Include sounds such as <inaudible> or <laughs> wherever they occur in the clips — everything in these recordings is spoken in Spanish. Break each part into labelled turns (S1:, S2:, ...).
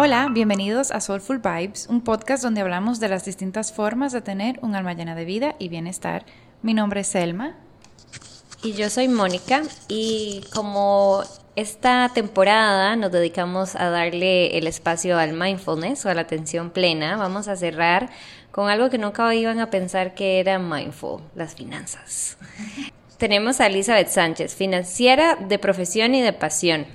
S1: Hola, bienvenidos a Soulful Vibes, un podcast donde hablamos de las distintas formas de tener un alma llena de vida y bienestar. Mi nombre es Selma.
S2: Y yo soy Mónica y como esta temporada nos dedicamos a darle el espacio al mindfulness o a la atención plena, vamos a cerrar con algo que nunca iban a pensar que era mindful, las finanzas. <laughs> Tenemos a Elizabeth Sánchez, financiera de profesión y de pasión.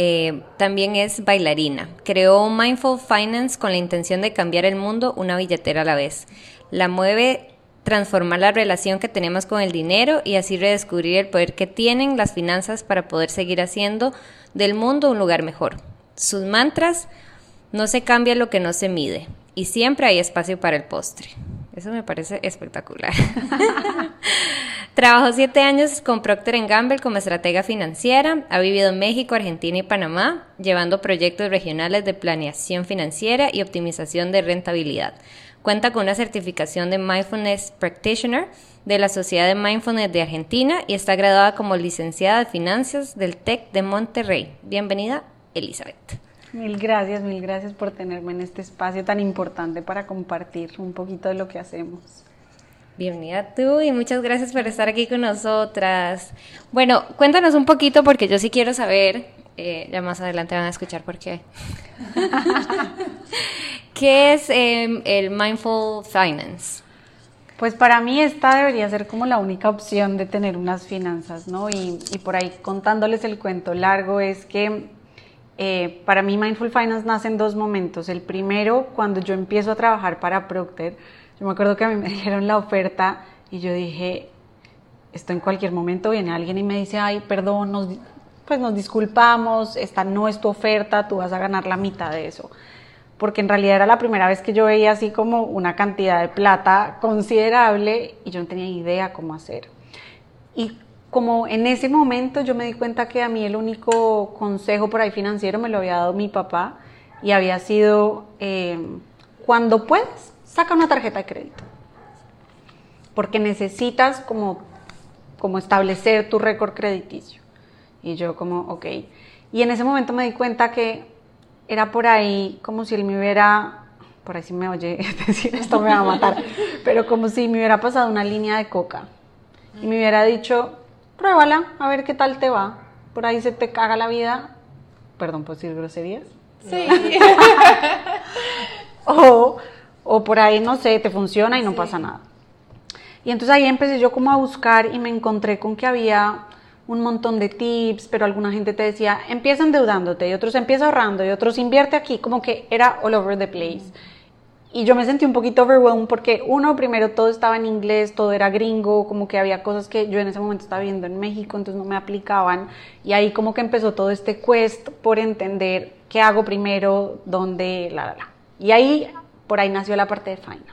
S2: Eh, también es bailarina. Creó Mindful Finance con la intención de cambiar el mundo una billetera a la vez. La mueve transformar la relación que tenemos con el dinero y así redescubrir el poder que tienen las finanzas para poder seguir haciendo del mundo un lugar mejor. Sus mantras, no se cambia lo que no se mide y siempre hay espacio para el postre. Eso me parece espectacular. <laughs> Trabajó siete años con Procter Gamble como estratega financiera. Ha vivido en México, Argentina y Panamá, llevando proyectos regionales de planeación financiera y optimización de rentabilidad. Cuenta con una certificación de Mindfulness Practitioner de la Sociedad de Mindfulness de Argentina y está graduada como licenciada de finanzas del TEC de Monterrey. Bienvenida, Elizabeth.
S3: Mil gracias, mil gracias por tenerme en este espacio tan importante para compartir un poquito de lo que hacemos.
S2: Bienvenida tú y muchas gracias por estar aquí con nosotras. Bueno, cuéntanos un poquito porque yo sí quiero saber, eh, ya más adelante van a escuchar por qué. <laughs> ¿Qué es em, el Mindful Finance?
S3: Pues para mí esta debería ser como la única opción de tener unas finanzas, ¿no? Y, y por ahí contándoles el cuento largo es que eh, para mí Mindful Finance nace en dos momentos. El primero, cuando yo empiezo a trabajar para Procter, yo me acuerdo que a mí me <laughs> dijeron la oferta y yo dije, esto en cualquier momento viene alguien y me dice, ay, perdón, nos, pues nos disculpamos, esta no es tu oferta, tú vas a ganar la mitad de eso. Porque en realidad era la primera vez que yo veía así como una cantidad de plata considerable y yo no tenía idea cómo hacer. Y como en ese momento yo me di cuenta que a mí el único consejo por ahí financiero me lo había dado mi papá y había sido, eh, cuando puedes, saca una tarjeta de crédito. Porque necesitas como, como establecer tu récord crediticio. Y yo como, ok. Y en ese momento me di cuenta que era por ahí como si él me hubiera, por ahí si me oye <laughs> decir esto me va a matar, pero como si me hubiera pasado una línea de coca y me hubiera dicho, pruébala, a ver qué tal te va. Por ahí se te caga la vida. Perdón por decir groserías. Sí. <laughs> o o por ahí, no sé, te funciona y no pasa nada. Y entonces ahí empecé yo como a buscar y me encontré con que había un montón de tips, pero alguna gente te decía, empieza endeudándote, y otros empieza ahorrando, y otros invierte aquí, como que era all over the place. Y yo me sentí un poquito overwhelmed porque uno, primero todo estaba en inglés, todo era gringo, como que había cosas que yo en ese momento estaba viendo en México, entonces no me aplicaban. Y ahí como que empezó todo este quest por entender qué hago primero, dónde, la, la, la. Y ahí por ahí nació la parte de finance.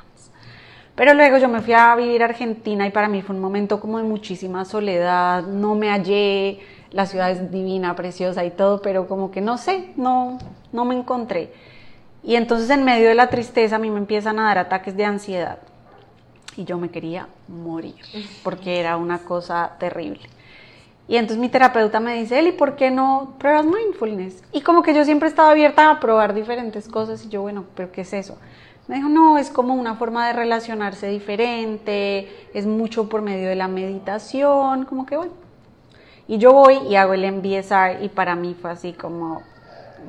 S3: Pero luego yo me fui a vivir a Argentina y para mí fue un momento como de muchísima soledad, no me hallé, la ciudad es divina, preciosa y todo, pero como que no sé, no, no me encontré. Y entonces en medio de la tristeza a mí me empiezan a dar ataques de ansiedad y yo me quería morir porque era una cosa terrible. Y entonces mi terapeuta me dice, Eli, ¿por qué no pruebas mindfulness? Y como que yo siempre estaba abierta a probar diferentes cosas y yo, bueno, ¿pero qué es eso? Me dijo, no, es como una forma de relacionarse diferente, es mucho por medio de la meditación, como que bueno. Y yo voy y hago el MBSR y para mí fue así como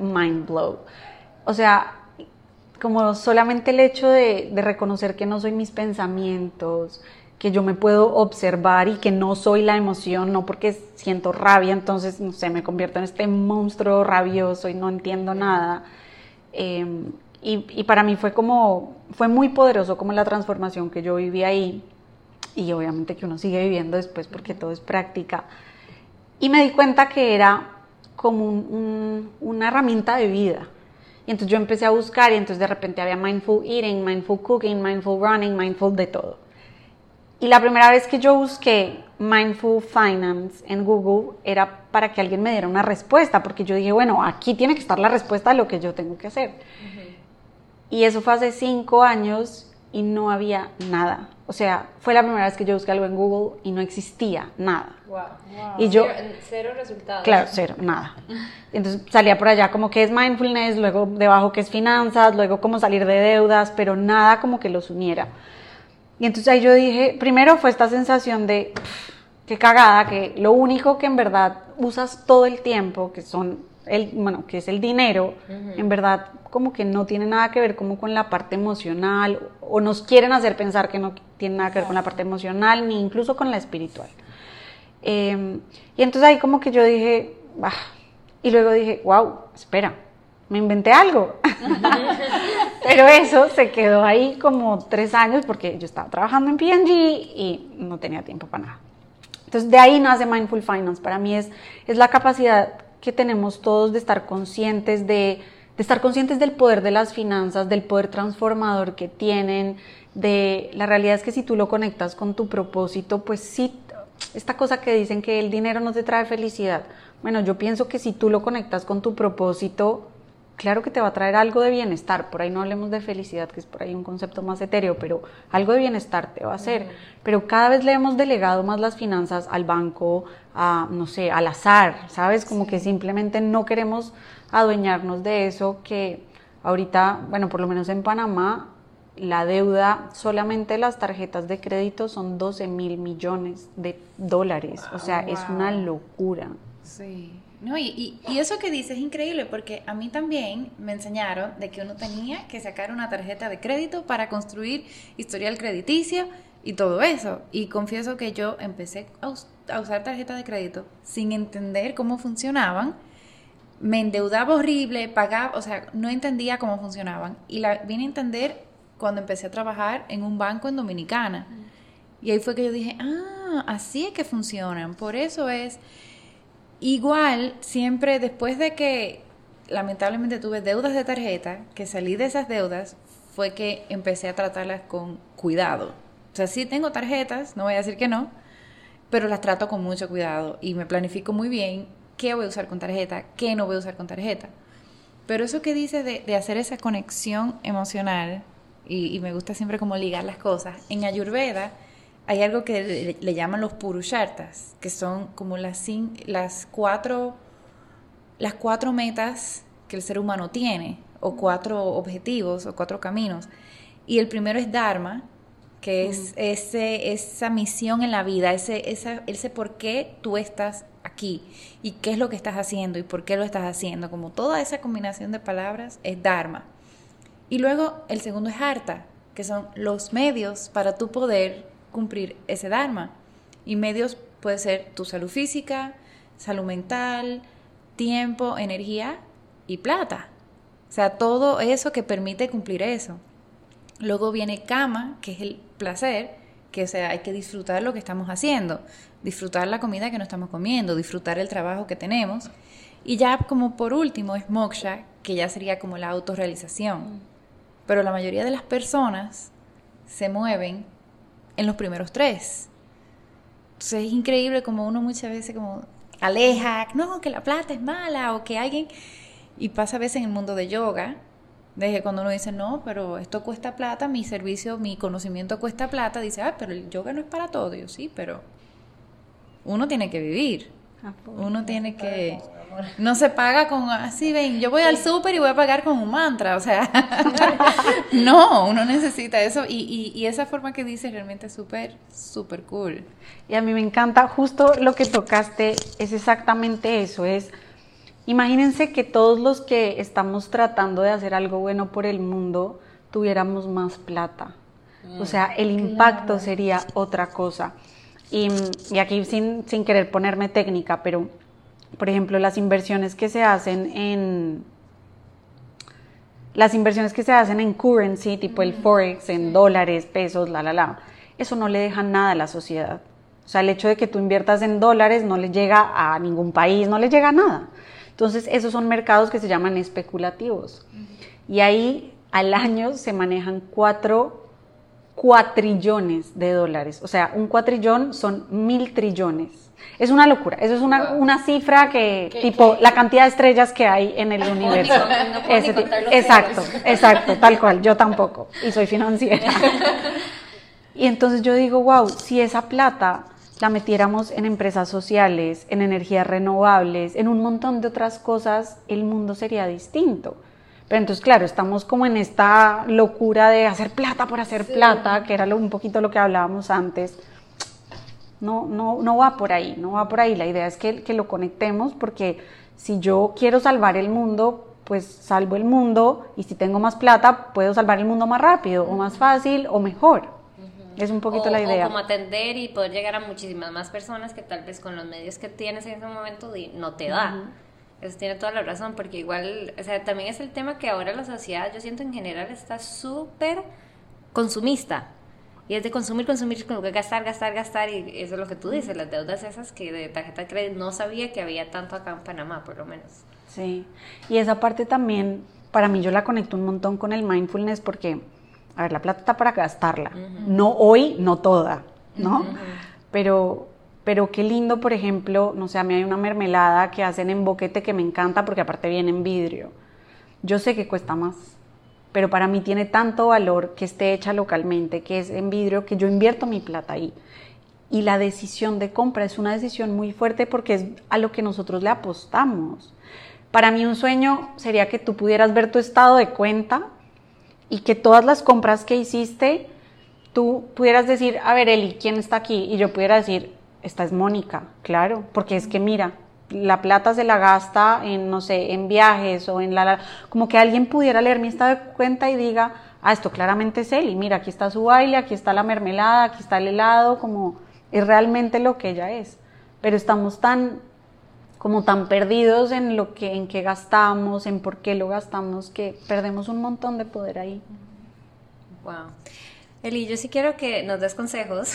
S3: mind blow. O sea, como solamente el hecho de, reconocer que no soy mis pensamientos, que yo me puedo observar y que no soy la emoción, no porque siento rabia, entonces, no sé, me convierto en este monstruo rabioso y no entiendo nada. Eh, y, para mí fue como, fue muy poderoso como la transformación que yo viví ahí y obviamente que uno sigue viviendo después porque todo es práctica. Y me di cuenta que era como una herramienta de vida. Y entonces yo empecé a buscar y entonces de repente había mindful eating, mindful cooking, mindful running, mindful de todo. Y la primera vez que yo busqué mindful finance en Google era para que alguien me diera una respuesta, porque yo dije, bueno, aquí tiene que estar la respuesta a lo que yo tengo que hacer. Y eso fue hace cinco años y no había nada. O sea, fue la primera vez que yo busqué algo en Google y no existía nada. Y yo...
S2: Cero, resultados.
S3: Claro, cero, nada. Entonces salía por allá como que es mindfulness, luego debajo que es finanzas, luego cómo salir de deudas, pero nada como que los uniera. Y entonces ahí yo dije, primero fue esta sensación de, qué cagada, que lo único que en verdad usas todo el tiempo, que son el, bueno, que es el dinero, en verdad como que no tiene nada que ver como con la parte emocional o nos quieren hacer pensar que no tiene nada que ver con la parte emocional ni incluso con la espiritual. Em, y entonces ahí como que yo dije, bah, y luego dije, wow, espera, me inventé algo. <laughs> Pero eso se quedó ahí como tres años porque yo estaba trabajando en PNG y no tenía tiempo para nada. Entonces de ahí nace Mindful Finance. Para mí es, es la capacidad que tenemos todos de estar conscientes de, de estar conscientes del poder de las finanzas, del poder transformador que tienen, de la realidad es que si tú lo conectas con tu propósito, pues sí, esta cosa que dicen que el dinero no te trae felicidad. Bueno, yo pienso que si tú lo conectas con tu propósito, claro que te va a traer algo de bienestar, por ahí no hablemos de felicidad, que es por ahí un concepto más etéreo, pero algo de bienestar te va a hacer. Pero cada vez le hemos delegado más las finanzas al banco, a, no sé, al azar, ¿sabes? Como que simplemente no queremos adueñarnos de eso que ahorita, bueno, por lo menos en Panamá, la deuda, solamente las tarjetas de crédito son 12 mil millones de dólares, o sea, es una locura.
S1: Sí. No, y, y, eso que dices es increíble porque a mí también me enseñaron de que uno tenía que sacar una tarjeta de crédito para construir historial crediticio y todo eso. Y confieso que yo empecé a, usar tarjeta de crédito sin entender cómo funcionaban. Me endeudaba horrible, pagaba, o sea, no entendía cómo funcionaban. Y la vine a entender cuando empecé a trabajar en un banco en Dominicana. Y ahí fue que yo dije, ah, así es que funcionan. Por eso es Igual, siempre después de que lamentablemente tuve deudas de tarjeta, que salí de esas deudas, fue que empecé a tratarlas con cuidado. O sea, sí tengo tarjetas, no voy a decir que no, pero las trato con mucho cuidado y me planifico muy bien qué voy a usar con tarjeta, qué no voy a usar con tarjeta. Pero eso que dices de, hacer esa conexión emocional, y, y, me gusta siempre como ligar las cosas, en Ayurveda hay algo que le, llaman los purushartas, que son como las, las, cuatro, las cuatro metas que el ser humano tiene, o cuatro objetivos, o cuatro caminos. Y el primero es Dharma, que es ese, esa misión en la vida, ese, esa, ese por qué tú estás aquí y qué es lo que estás haciendo y por qué lo estás haciendo. Como toda esa combinación de palabras es Dharma. Y luego el segundo es Arta, que son los medios para tu poder cumplir ese Dharma. Y medios puede ser tu salud física, salud mental, tiempo, energía y plata. O sea, todo eso que permite cumplir eso. Luego viene Kama, que es el placer, que sea, hay que disfrutar lo que estamos haciendo, disfrutar la comida que no estamos comiendo, disfrutar el trabajo que tenemos. Y ya como por último es Moksha, que ya sería como la autorrealización. Pero la mayoría de las personas se mueven en los primeros tres. Entonces es increíble como uno muchas veces como aleja, no, que la plata es mala o que alguien... Y pasa a veces en el mundo de yoga, desde cuando uno dice, no, pero esto cuesta plata, mi servicio, mi conocimiento cuesta plata, dice, ah, pero el yoga no es para todo. Yo sí, pero uno tiene que vivir. Uno tiene que... No se paga con así, ven, yo voy al súper y voy a pagar con un mantra, o sea, <laughs> <laughs> no, uno necesita eso y, y, esa forma que dices realmente es súper, súper cool.
S3: Y a mí me encanta, justo lo que tocaste es exactamente eso, es, imagínense que todos los que estamos tratando de hacer algo bueno por el mundo tuviéramos más plata. O sea, el impacto sería otra cosa. Y, aquí sin, sin, querer ponerme técnica, pero por ejemplo las inversiones que se hacen en las inversiones que se hacen en currency, tipo el forex, en dólares, pesos, la la la, eso no le deja nada a la sociedad. O sea, el hecho de que tú inviertas en dólares no le llega a ningún país, no le llega a nada. Entonces, esos son mercados que se llaman especulativos. Y ahí al año se manejan cuatro cuatrillones de dólares. O sea, un cuatrillón son mil trillones. Es una locura. Eso es una, una cifra que, tipo, la cantidad de estrellas que hay en el <laughs> universo. exacto, exacto, tal cual. Yo tampoco. Y soy financiera. <laughs> Y entonces yo digo, wow, si esa plata la metiéramos en empresas sociales, en energías renovables, en un montón de otras cosas, el mundo sería distinto. Pero entonces, claro, estamos como en esta locura de hacer plata por hacer plata, que era un poquito lo que hablábamos antes. No, no, no va por ahí, no va por ahí. La idea es que, que lo conectemos porque si yo quiero salvar el mundo, pues salvo el mundo y si tengo más plata, puedo salvar el mundo más rápido o más fácil o mejor. Es un poquito la idea.
S2: O como atender y poder llegar a muchísimas más personas que tal vez con los medios que tienes en ese momento no te da. Eso tiene toda la razón, porque igual, o sea, también es el tema que ahora la sociedad, yo siento en general, está súper consumista. Y es de consumir, consumir, gastar, gastar, gastar. Y eso es lo que tú dices, las deudas esas que de tarjeta de crédito no sabía que había tanto acá en Panamá, por lo menos.
S3: Sí, y esa parte también, para mí yo la conecto un montón con el mindfulness porque, a ver, la plata está para gastarla. No hoy, no toda, ¿no? Pero pero qué lindo, por ejemplo, no sé, a mí hay una mermelada que hacen en boquete que me encanta porque aparte viene en vidrio. Yo sé que cuesta más, pero para mí tiene tanto valor que esté hecha localmente, que es en vidrio, que yo invierto mi plata ahí. Y la decisión de compra es una decisión muy fuerte porque es a lo que nosotros le apostamos. Para mí un sueño sería que tú pudieras ver tu estado de cuenta y que todas las compras que hiciste, tú pudieras decir, a ver, Eli, ¿quién está aquí? Y yo pudiera decir, esta es Mónica, claro, porque es que mira, la plata se la gasta en, no sé, en viajes o en la... Como que alguien pudiera leer mi estado de cuenta y diga, ah, esto claramente es y mira, aquí está su baile, aquí está la mermelada, aquí está el helado, como es realmente lo que ella es. Pero estamos tan, como tan perdidos en lo que, en qué gastamos, en por qué lo gastamos, que perdemos un montón de poder ahí.
S2: Wow. Eli, yo sí quiero que nos des consejos.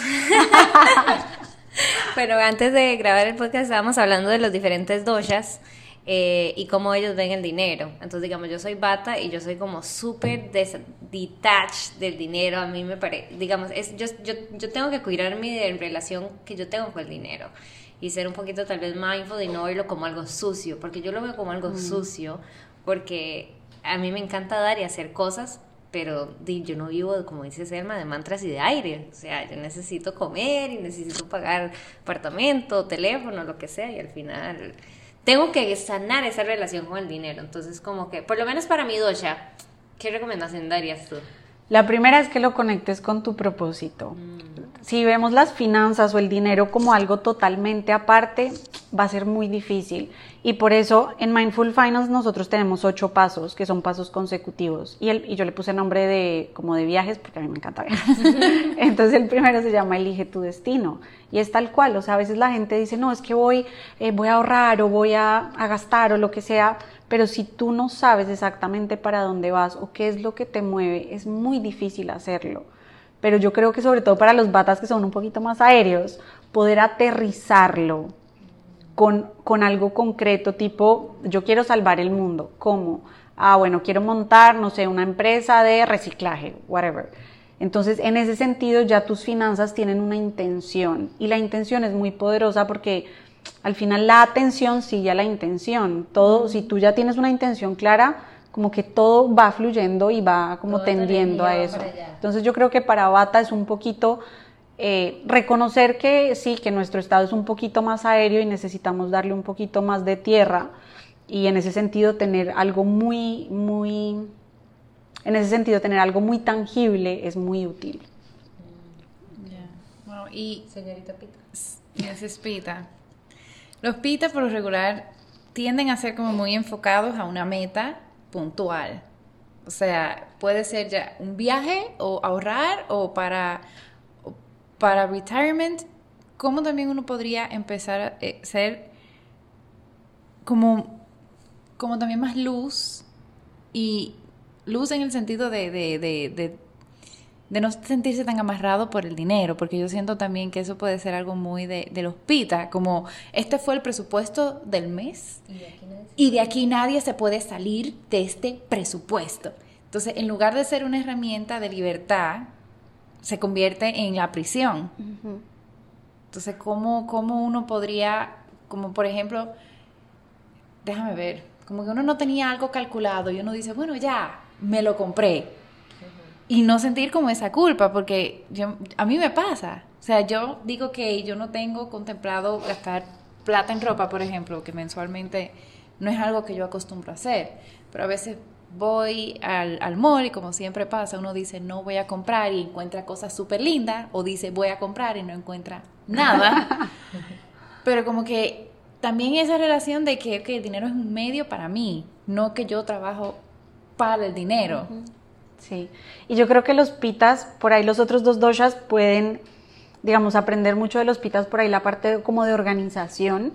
S2: <laughs> Pero antes de grabar el podcast estábamos hablando de los diferentes doshas eh, y cómo ellos ven el dinero. Entonces, digamos, yo soy bata y yo soy como súper detached del dinero. A mí me parece, digamos, es, yo, yo, yo tengo que cuidarme de la relación que yo tengo con el dinero y ser un poquito tal vez mindful y no verlo como algo sucio, porque yo lo veo como algo sucio, porque a mí me encanta dar y hacer cosas, pero yo no vivo, como dice Selma, de mantras y de aire. O sea, yo necesito comer y necesito pagar apartamento, teléfono, lo que sea, y al final tengo que sanar esa relación con el dinero. Entonces, como que, por lo menos para mi dosha, ¿qué recomendación darías tú?
S3: La primera es que lo conectes con tu propósito. Mm. Si vemos las finanzas o el dinero como algo totalmente aparte, va a ser muy difícil. Y por eso en Mindful Finance nosotros tenemos ocho pasos, que son pasos consecutivos. Y, el, y yo le puse nombre de como de viajes, porque a mí me encanta viajes. <laughs> Entonces el primero se llama Elige tu destino. Y es tal cual, o sea, a veces la gente dice, no, es que voy, eh, voy a ahorrar o voy a, a gastar o lo que sea, pero si tú no sabes exactamente para dónde vas o qué es lo que te mueve, es muy difícil hacerlo. Pero yo creo que sobre todo para los batas que son un poquito más aéreos, poder aterrizarlo con, algo concreto, tipo, yo quiero salvar el mundo. ¿Cómo? Ah, bueno, quiero montar, no sé, una empresa de reciclaje, whatever. Entonces, en ese sentido, ya tus finanzas tienen una intención y la intención es muy poderosa porque al final la atención sigue a la intención. Todo, si tú ya tienes una intención clara, como que todo va fluyendo y va como tendiendo a eso. Entonces, yo creo que para Bata es un poquito eh, reconocer que sí, que nuestro estado es un poquito más aéreo y necesitamos darle un poquito más de tierra y en ese sentido tener algo muy, muy, en ese sentido tener algo muy tangible es muy útil.
S1: y señorita Pita. es Pita. Los Pita por lo regular tienden a ser como muy enfocados a una meta puntual. O sea, puede ser ya un viaje o ahorrar o para para retirement, ¿cómo también uno podría empezar a eh, ser como, como también más luz y luz en el sentido de, de, de, de, no sentirse tan amarrado por el dinero, porque yo siento también que eso puede ser algo muy de, de los pita, como este fue el presupuesto del mes y de aquí nadie se puede salir de este presupuesto. Entonces, en lugar de ser una herramienta de libertad, se convierte en la prisión. Entonces, ¿cómo, ¿cómo uno podría, como por ejemplo, déjame ver, como que uno no tenía algo calculado y uno dice, bueno, ya, me lo compré. Y no sentir como esa culpa, porque yo, a mí me pasa. O sea, yo digo que yo no tengo contemplado gastar plata en ropa, por ejemplo, que mensualmente no es algo que yo acostumbro a hacer, pero a veces voy al, al mall y como siempre pasa, uno dice no voy a comprar y encuentra cosas súper lindas, o dice voy a comprar y no encuentra nada. <laughs> pero como que también esa relación de que, el dinero es un medio para mí, no que yo trabajo para el dinero.
S3: Sí, y yo creo que los pitas, por ahí los otros dos doshas pueden, digamos, aprender mucho de los pitas, por ahí la parte como de organización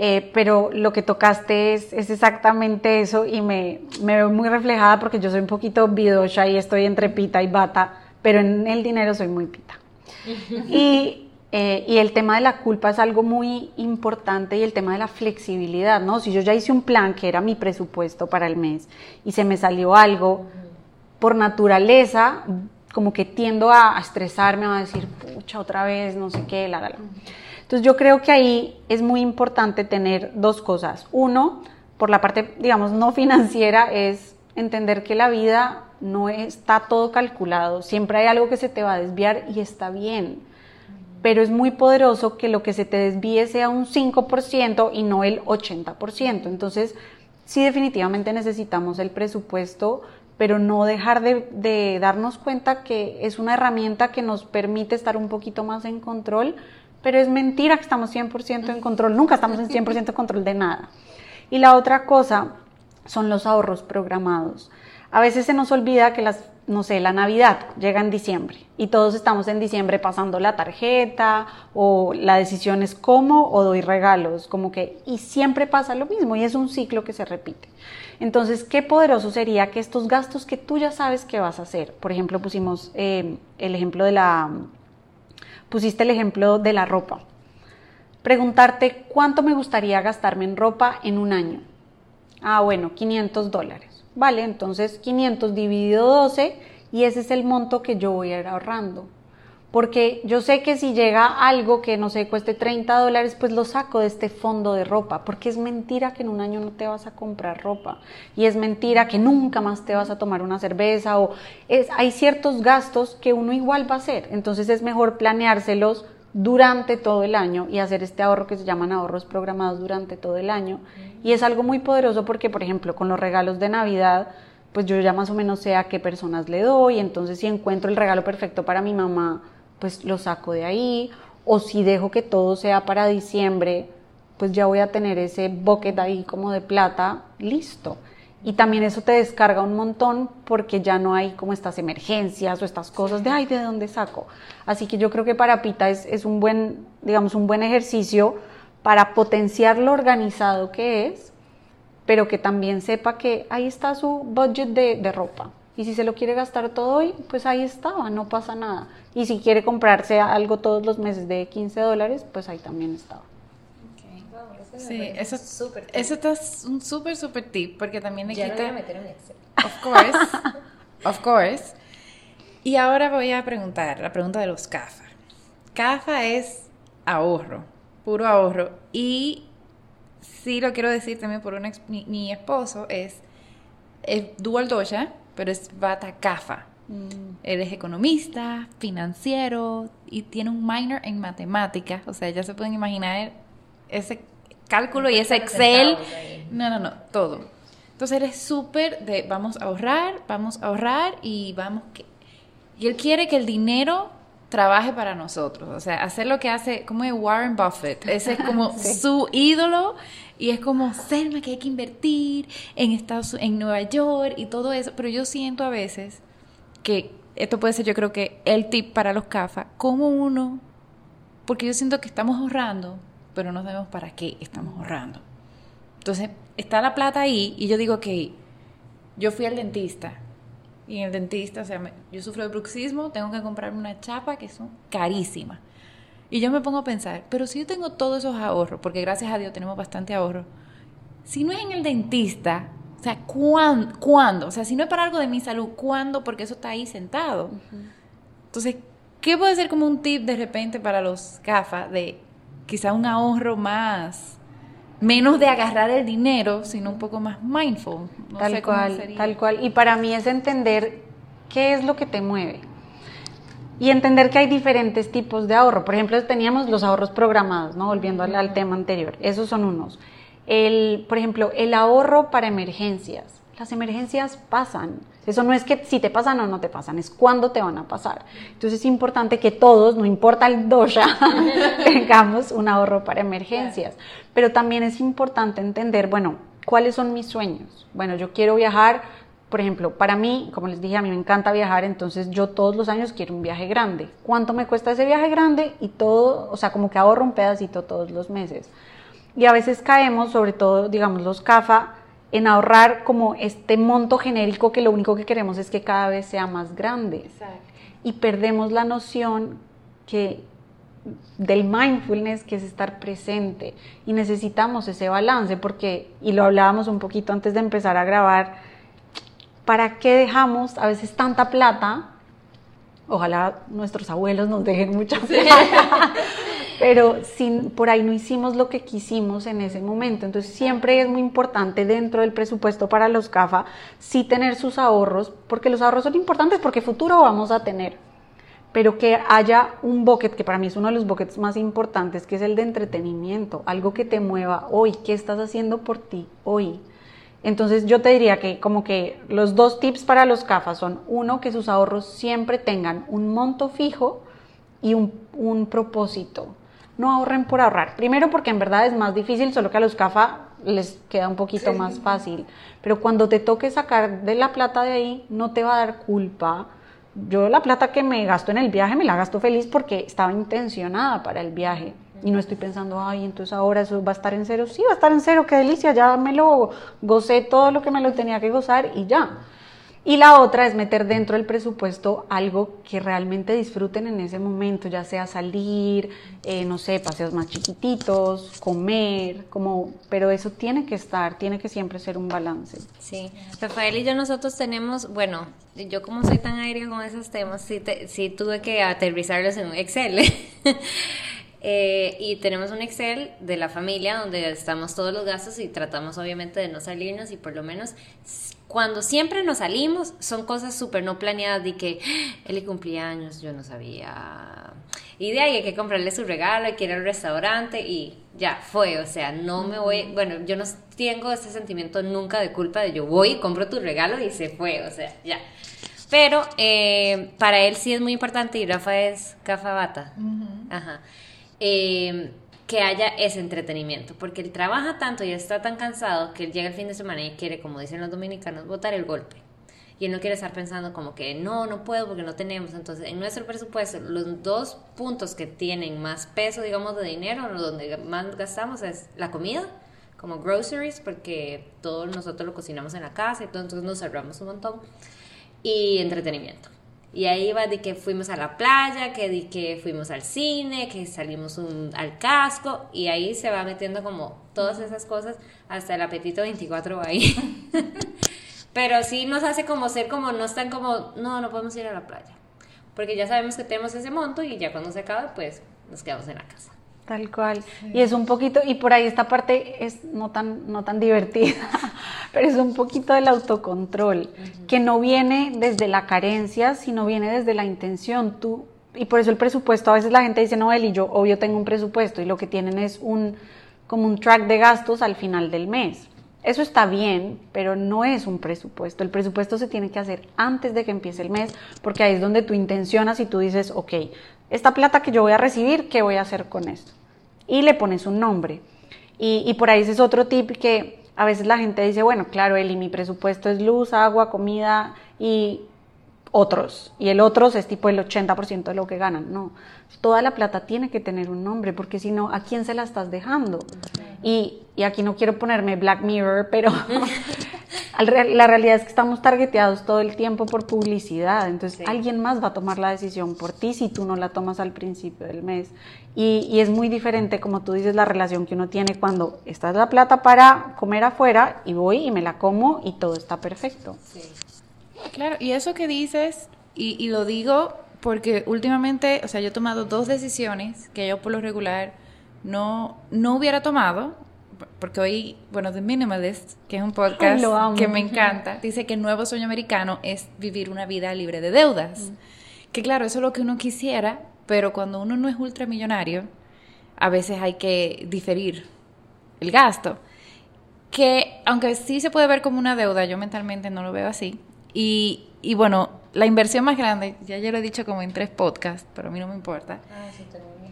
S3: eh, pero lo que tocaste es, exactamente eso y me, me, veo muy reflejada porque yo soy un poquito vidosha y estoy entre pita y bata, pero en el dinero soy muy pita. <laughs> y, eh, y, el tema de la culpa es algo muy importante y el tema de la flexibilidad, ¿no? Si yo ya hice un plan que era mi presupuesto para el mes y se me salió algo, por naturaleza, como que tiendo a, estresarme, a decir, pucha, otra vez, no sé qué, la, la. Entonces yo creo que ahí es muy importante tener dos cosas. Uno, por la parte, digamos, no financiera, es entender que la vida no está todo calculado. Siempre hay algo que se te va a desviar y está bien. Pero es muy poderoso que lo que se te desvíe sea un 5% y no el 80%. Entonces, sí definitivamente necesitamos el presupuesto, pero no dejar de, darnos cuenta que es una herramienta que nos permite estar un poquito más en control pero es mentira que estamos 100% en control, nunca estamos en 100% en control de nada. Y la otra cosa son los ahorros programados. A veces se nos olvida que las, no sé, la Navidad llega en diciembre y todos estamos en diciembre pasando la tarjeta o la decisión es cómo o doy regalos, como que, y siempre pasa lo mismo y es un ciclo que se repite. Entonces, qué poderoso sería que estos gastos que tú ya sabes que vas a hacer, por ejemplo, pusimos eh, el ejemplo de la pusiste el ejemplo de la ropa. Preguntarte cuánto me gustaría gastarme en ropa en un año. Ah, bueno, 500 dólares. Vale, entonces 500 dividido 12 y ese es el monto que yo voy a ir ahorrando porque yo sé que si llega algo que no sé, cueste 30 dólares, pues lo saco de este fondo de ropa, porque es mentira que en un año no te vas a comprar ropa y es mentira que nunca más te vas a tomar una cerveza o es, hay ciertos gastos que uno igual va a hacer, entonces es mejor planeárselos durante todo el año y hacer este ahorro que se llaman ahorros programados durante todo el año. Y es algo muy poderoso porque por ejemplo con los regalos de Navidad pues yo ya más o menos sé a qué personas le doy, entonces si encuentro el regalo perfecto para mi mamá, pues lo saco de ahí, o si dejo que todo sea para diciembre, pues ya voy a tener ese bucket ahí como de plata listo. Y también eso te descarga un montón porque ya no hay como estas emergencias o estas cosas de, ay, ¿de dónde saco? Así que yo creo que para Pita es, es un buen, digamos, un buen ejercicio para potenciar lo organizado que es, pero que también sepa que ahí está su budget de, de ropa. Y si se lo quiere gastar todo hoy, pues ahí estaba, no pasa nada. Y si quiere comprarse algo todos los meses de 15 dólares, pues ahí también estaba.
S1: Sí, eso, super eso está un súper, súper tip, porque también le
S2: ya
S1: quita...
S2: Voy a meter en Excel.
S1: Of course, of course. Y ahora voy a preguntar, la pregunta de los CAFA. CAFA es ahorro, puro ahorro. Y sí lo quiero decir también por un mi, esposo, es, es dual doja, pero es Bata Kafa. Mm. Él es economista, financiero y tiene un minor en matemáticas. O sea, ya se pueden imaginar ese cálculo y ese Excel. No, no, no, todo. Entonces él es súper de vamos a ahorrar, vamos a ahorrar y vamos que... Y él quiere que el dinero trabaje para nosotros. O sea, hacer lo que hace, como es Warren Buffett. Ese es como <laughs> su ídolo y es como, Selma, que hay que invertir en, Estados, en Nueva York y todo eso. Pero yo siento a veces que esto puede ser, yo creo que el tip para los CAFA, como uno, porque yo siento que estamos ahorrando, pero no sabemos para qué estamos ahorrando. Entonces, está la plata ahí y yo digo que yo fui al dentista y el dentista, o sea, yo sufro de bruxismo, tengo que comprarme una chapa que son carísimas. Y yo me pongo a pensar, pero si yo tengo todos esos ahorros, porque gracias a Dios tenemos bastante ahorro, si no es en el dentista, o sea, ¿cuándo? O sea, si no es para algo de mi salud, ¿cuándo? Porque eso está ahí sentado. Entonces, ¿qué puede ser como un tip de repente para los gafas de quizá un ahorro más, menos de agarrar el dinero, sino un poco más mindful?
S3: tal cual, tal cual. Y para mí es entender ¿Qué es lo que te mueve? Y entender que hay diferentes tipos de ahorro. Por ejemplo, teníamos los ahorros programados, ¿no? Volviendo al, tema anterior. Esos son unos. El, por ejemplo, el ahorro para emergencias. Las emergencias pasan. Eso no es que si te pasan o no te pasan, es cuándo te van a pasar. Entonces es importante que todos, no importa el dosha, <laughs> tengamos un ahorro para emergencias. Pero también es importante entender, bueno, ¿cuáles son mis sueños? Bueno, yo quiero viajar, por ejemplo, para mí, como les dije, a mí me encanta viajar, entonces yo todos los años quiero un viaje grande. ¿Cuánto me cuesta ese viaje grande? Y todo, o sea, como que ahorro un pedacito todos los meses. Y a veces caemos, sobre todo, digamos, los CAFA, en ahorrar como este monto genérico que lo único que queremos es que cada vez sea más grande.
S1: Exacto.
S3: Y perdemos la noción que del mindfulness que es estar presente y necesitamos ese balance porque y lo hablábamos un poquito antes de empezar a grabar ¿para qué dejamos a veces tanta plata? Ojalá nuestros abuelos nos dejen mucha plata <laughs> pero sin, por ahí no hicimos lo que quisimos en ese momento. Entonces siempre es muy importante dentro del presupuesto para los CAFA sí tener sus ahorros, porque los ahorros son importantes porque futuro vamos a tener. Pero que haya un bucket, que para mí es uno de los buckets más importantes, que es el de entretenimiento, algo que te mueva hoy, qué estás haciendo por ti hoy. Entonces yo te diría que como que los dos tips para los CAFA son, uno, que sus ahorros siempre tengan un monto fijo y un, un propósito no ahorren por ahorrar. Primero porque en verdad es más difícil, solo que a los CAFA les queda un poquito más fácil. Pero cuando te toque sacar de la plata de ahí, no te va a dar culpa. Yo la plata que me gasto en el viaje me la gasto feliz porque estaba intencionada para el viaje. Y no estoy pensando, ay, entonces ahora eso va a estar en cero. Sí, va a estar en cero, qué delicia, ya me lo gocé todo lo que me lo tenía que gozar y ya. Y la otra es meter dentro del presupuesto algo que realmente disfruten en ese momento, ya sea salir, eh, no sé, paseos más chiquititos, comer, como, pero eso tiene que estar, tiene que siempre ser un balance.
S2: Sí, Rafael y yo nosotros tenemos, bueno, yo como soy tan aérea con esos temas, sí, sí tuve que aterrizarlos en un Excel. <laughs> Eh, y tenemos un Excel de la familia donde estamos todos los gastos y tratamos obviamente de no salirnos y por lo menos cuando siempre nos salimos son cosas súper no planeadas de que ah, él cumpleaños, yo no sabía. Y de ahí hay que comprarle su regalo, hay que ir al restaurante y ya fue, o sea, no me voy, bueno, yo no tengo ese sentimiento nunca de culpa de yo voy, compro tu regalo y se fue, o sea, ya. Pero eh, para él sí es muy importante y Rafa es cafabata. Ajá. Eh, que haya ese entretenimiento, porque él trabaja tanto y está tan cansado que él llega el fin de semana y quiere, como dicen los dominicanos, botar el golpe. Y él no quiere estar pensando como que no, no puedo porque no tenemos. Entonces, en nuestro presupuesto, los dos puntos que tienen más peso, digamos, de dinero, donde más gastamos es la comida, como groceries, porque todos nosotros lo cocinamos en la casa y todo, entonces nos ahorramos un montón, y entretenimiento. Y ahí va de que fuimos a la playa, que de que fuimos al cine, que salimos al casco, y ahí se va metiendo como todas esas cosas, hasta el apetito 24 va ahí. <laughs> Pero sí nos hace como ser como, no están como, no, no podemos ir a la playa. Porque ya sabemos que tenemos ese monto y ya cuando se acabe, pues nos quedamos en la casa.
S3: Tal cual. Y es un poquito, y por ahí esta parte es no tan, no tan divertida, <laughs> pero es un poquito del autocontrol, que no viene desde la carencia, sino viene desde la intención. Tú, y por eso el presupuesto, a veces la gente dice, no, y yo obvio tengo un presupuesto, y lo que tienen es un, como un track de gastos al final del mes. Eso está bien, pero no es un presupuesto. El presupuesto se tiene que hacer antes de que empiece el mes, porque ahí es donde tú intencionas y tú dices, ok, esta plata que yo voy a recibir, ¿qué voy a hacer con esto? Y le pones un nombre. Y, por ahí ese es otro tip que a veces la gente dice, bueno, claro, Eli, mi presupuesto es luz, agua, comida y otros. Y el otros es tipo el 80% de lo que ganan. No, toda la plata tiene que tener un nombre, porque si no, ¿a quién se la estás dejando? Y, y aquí no quiero ponerme Black Mirror, pero <laughs> la realidad es que estamos targeteados todo el tiempo por publicidad, entonces alguien más va a tomar la decisión por ti si tú no la tomas al principio del mes. Y, es muy diferente, como tú dices, la relación que uno tiene cuando está la plata para comer afuera y voy y me la como y todo está perfecto.
S1: Claro, y eso que dices, y, y lo digo porque últimamente, o sea, yo he tomado dos decisiones que yo por lo regular no, no hubiera tomado porque hoy, bueno, The Minimalist, que es un podcast que me encanta, dice que el nuevo sueño americano es vivir una vida libre de deudas. Que claro, eso es lo que uno quisiera, pero cuando uno no es ultramillonario, a veces hay que diferir el gasto. Que aunque sí se puede ver como una deuda, yo mentalmente no lo veo así. Y, y bueno, la inversión más grande, ya yo lo he dicho como en tres podcasts, pero a mí no me importa, ah,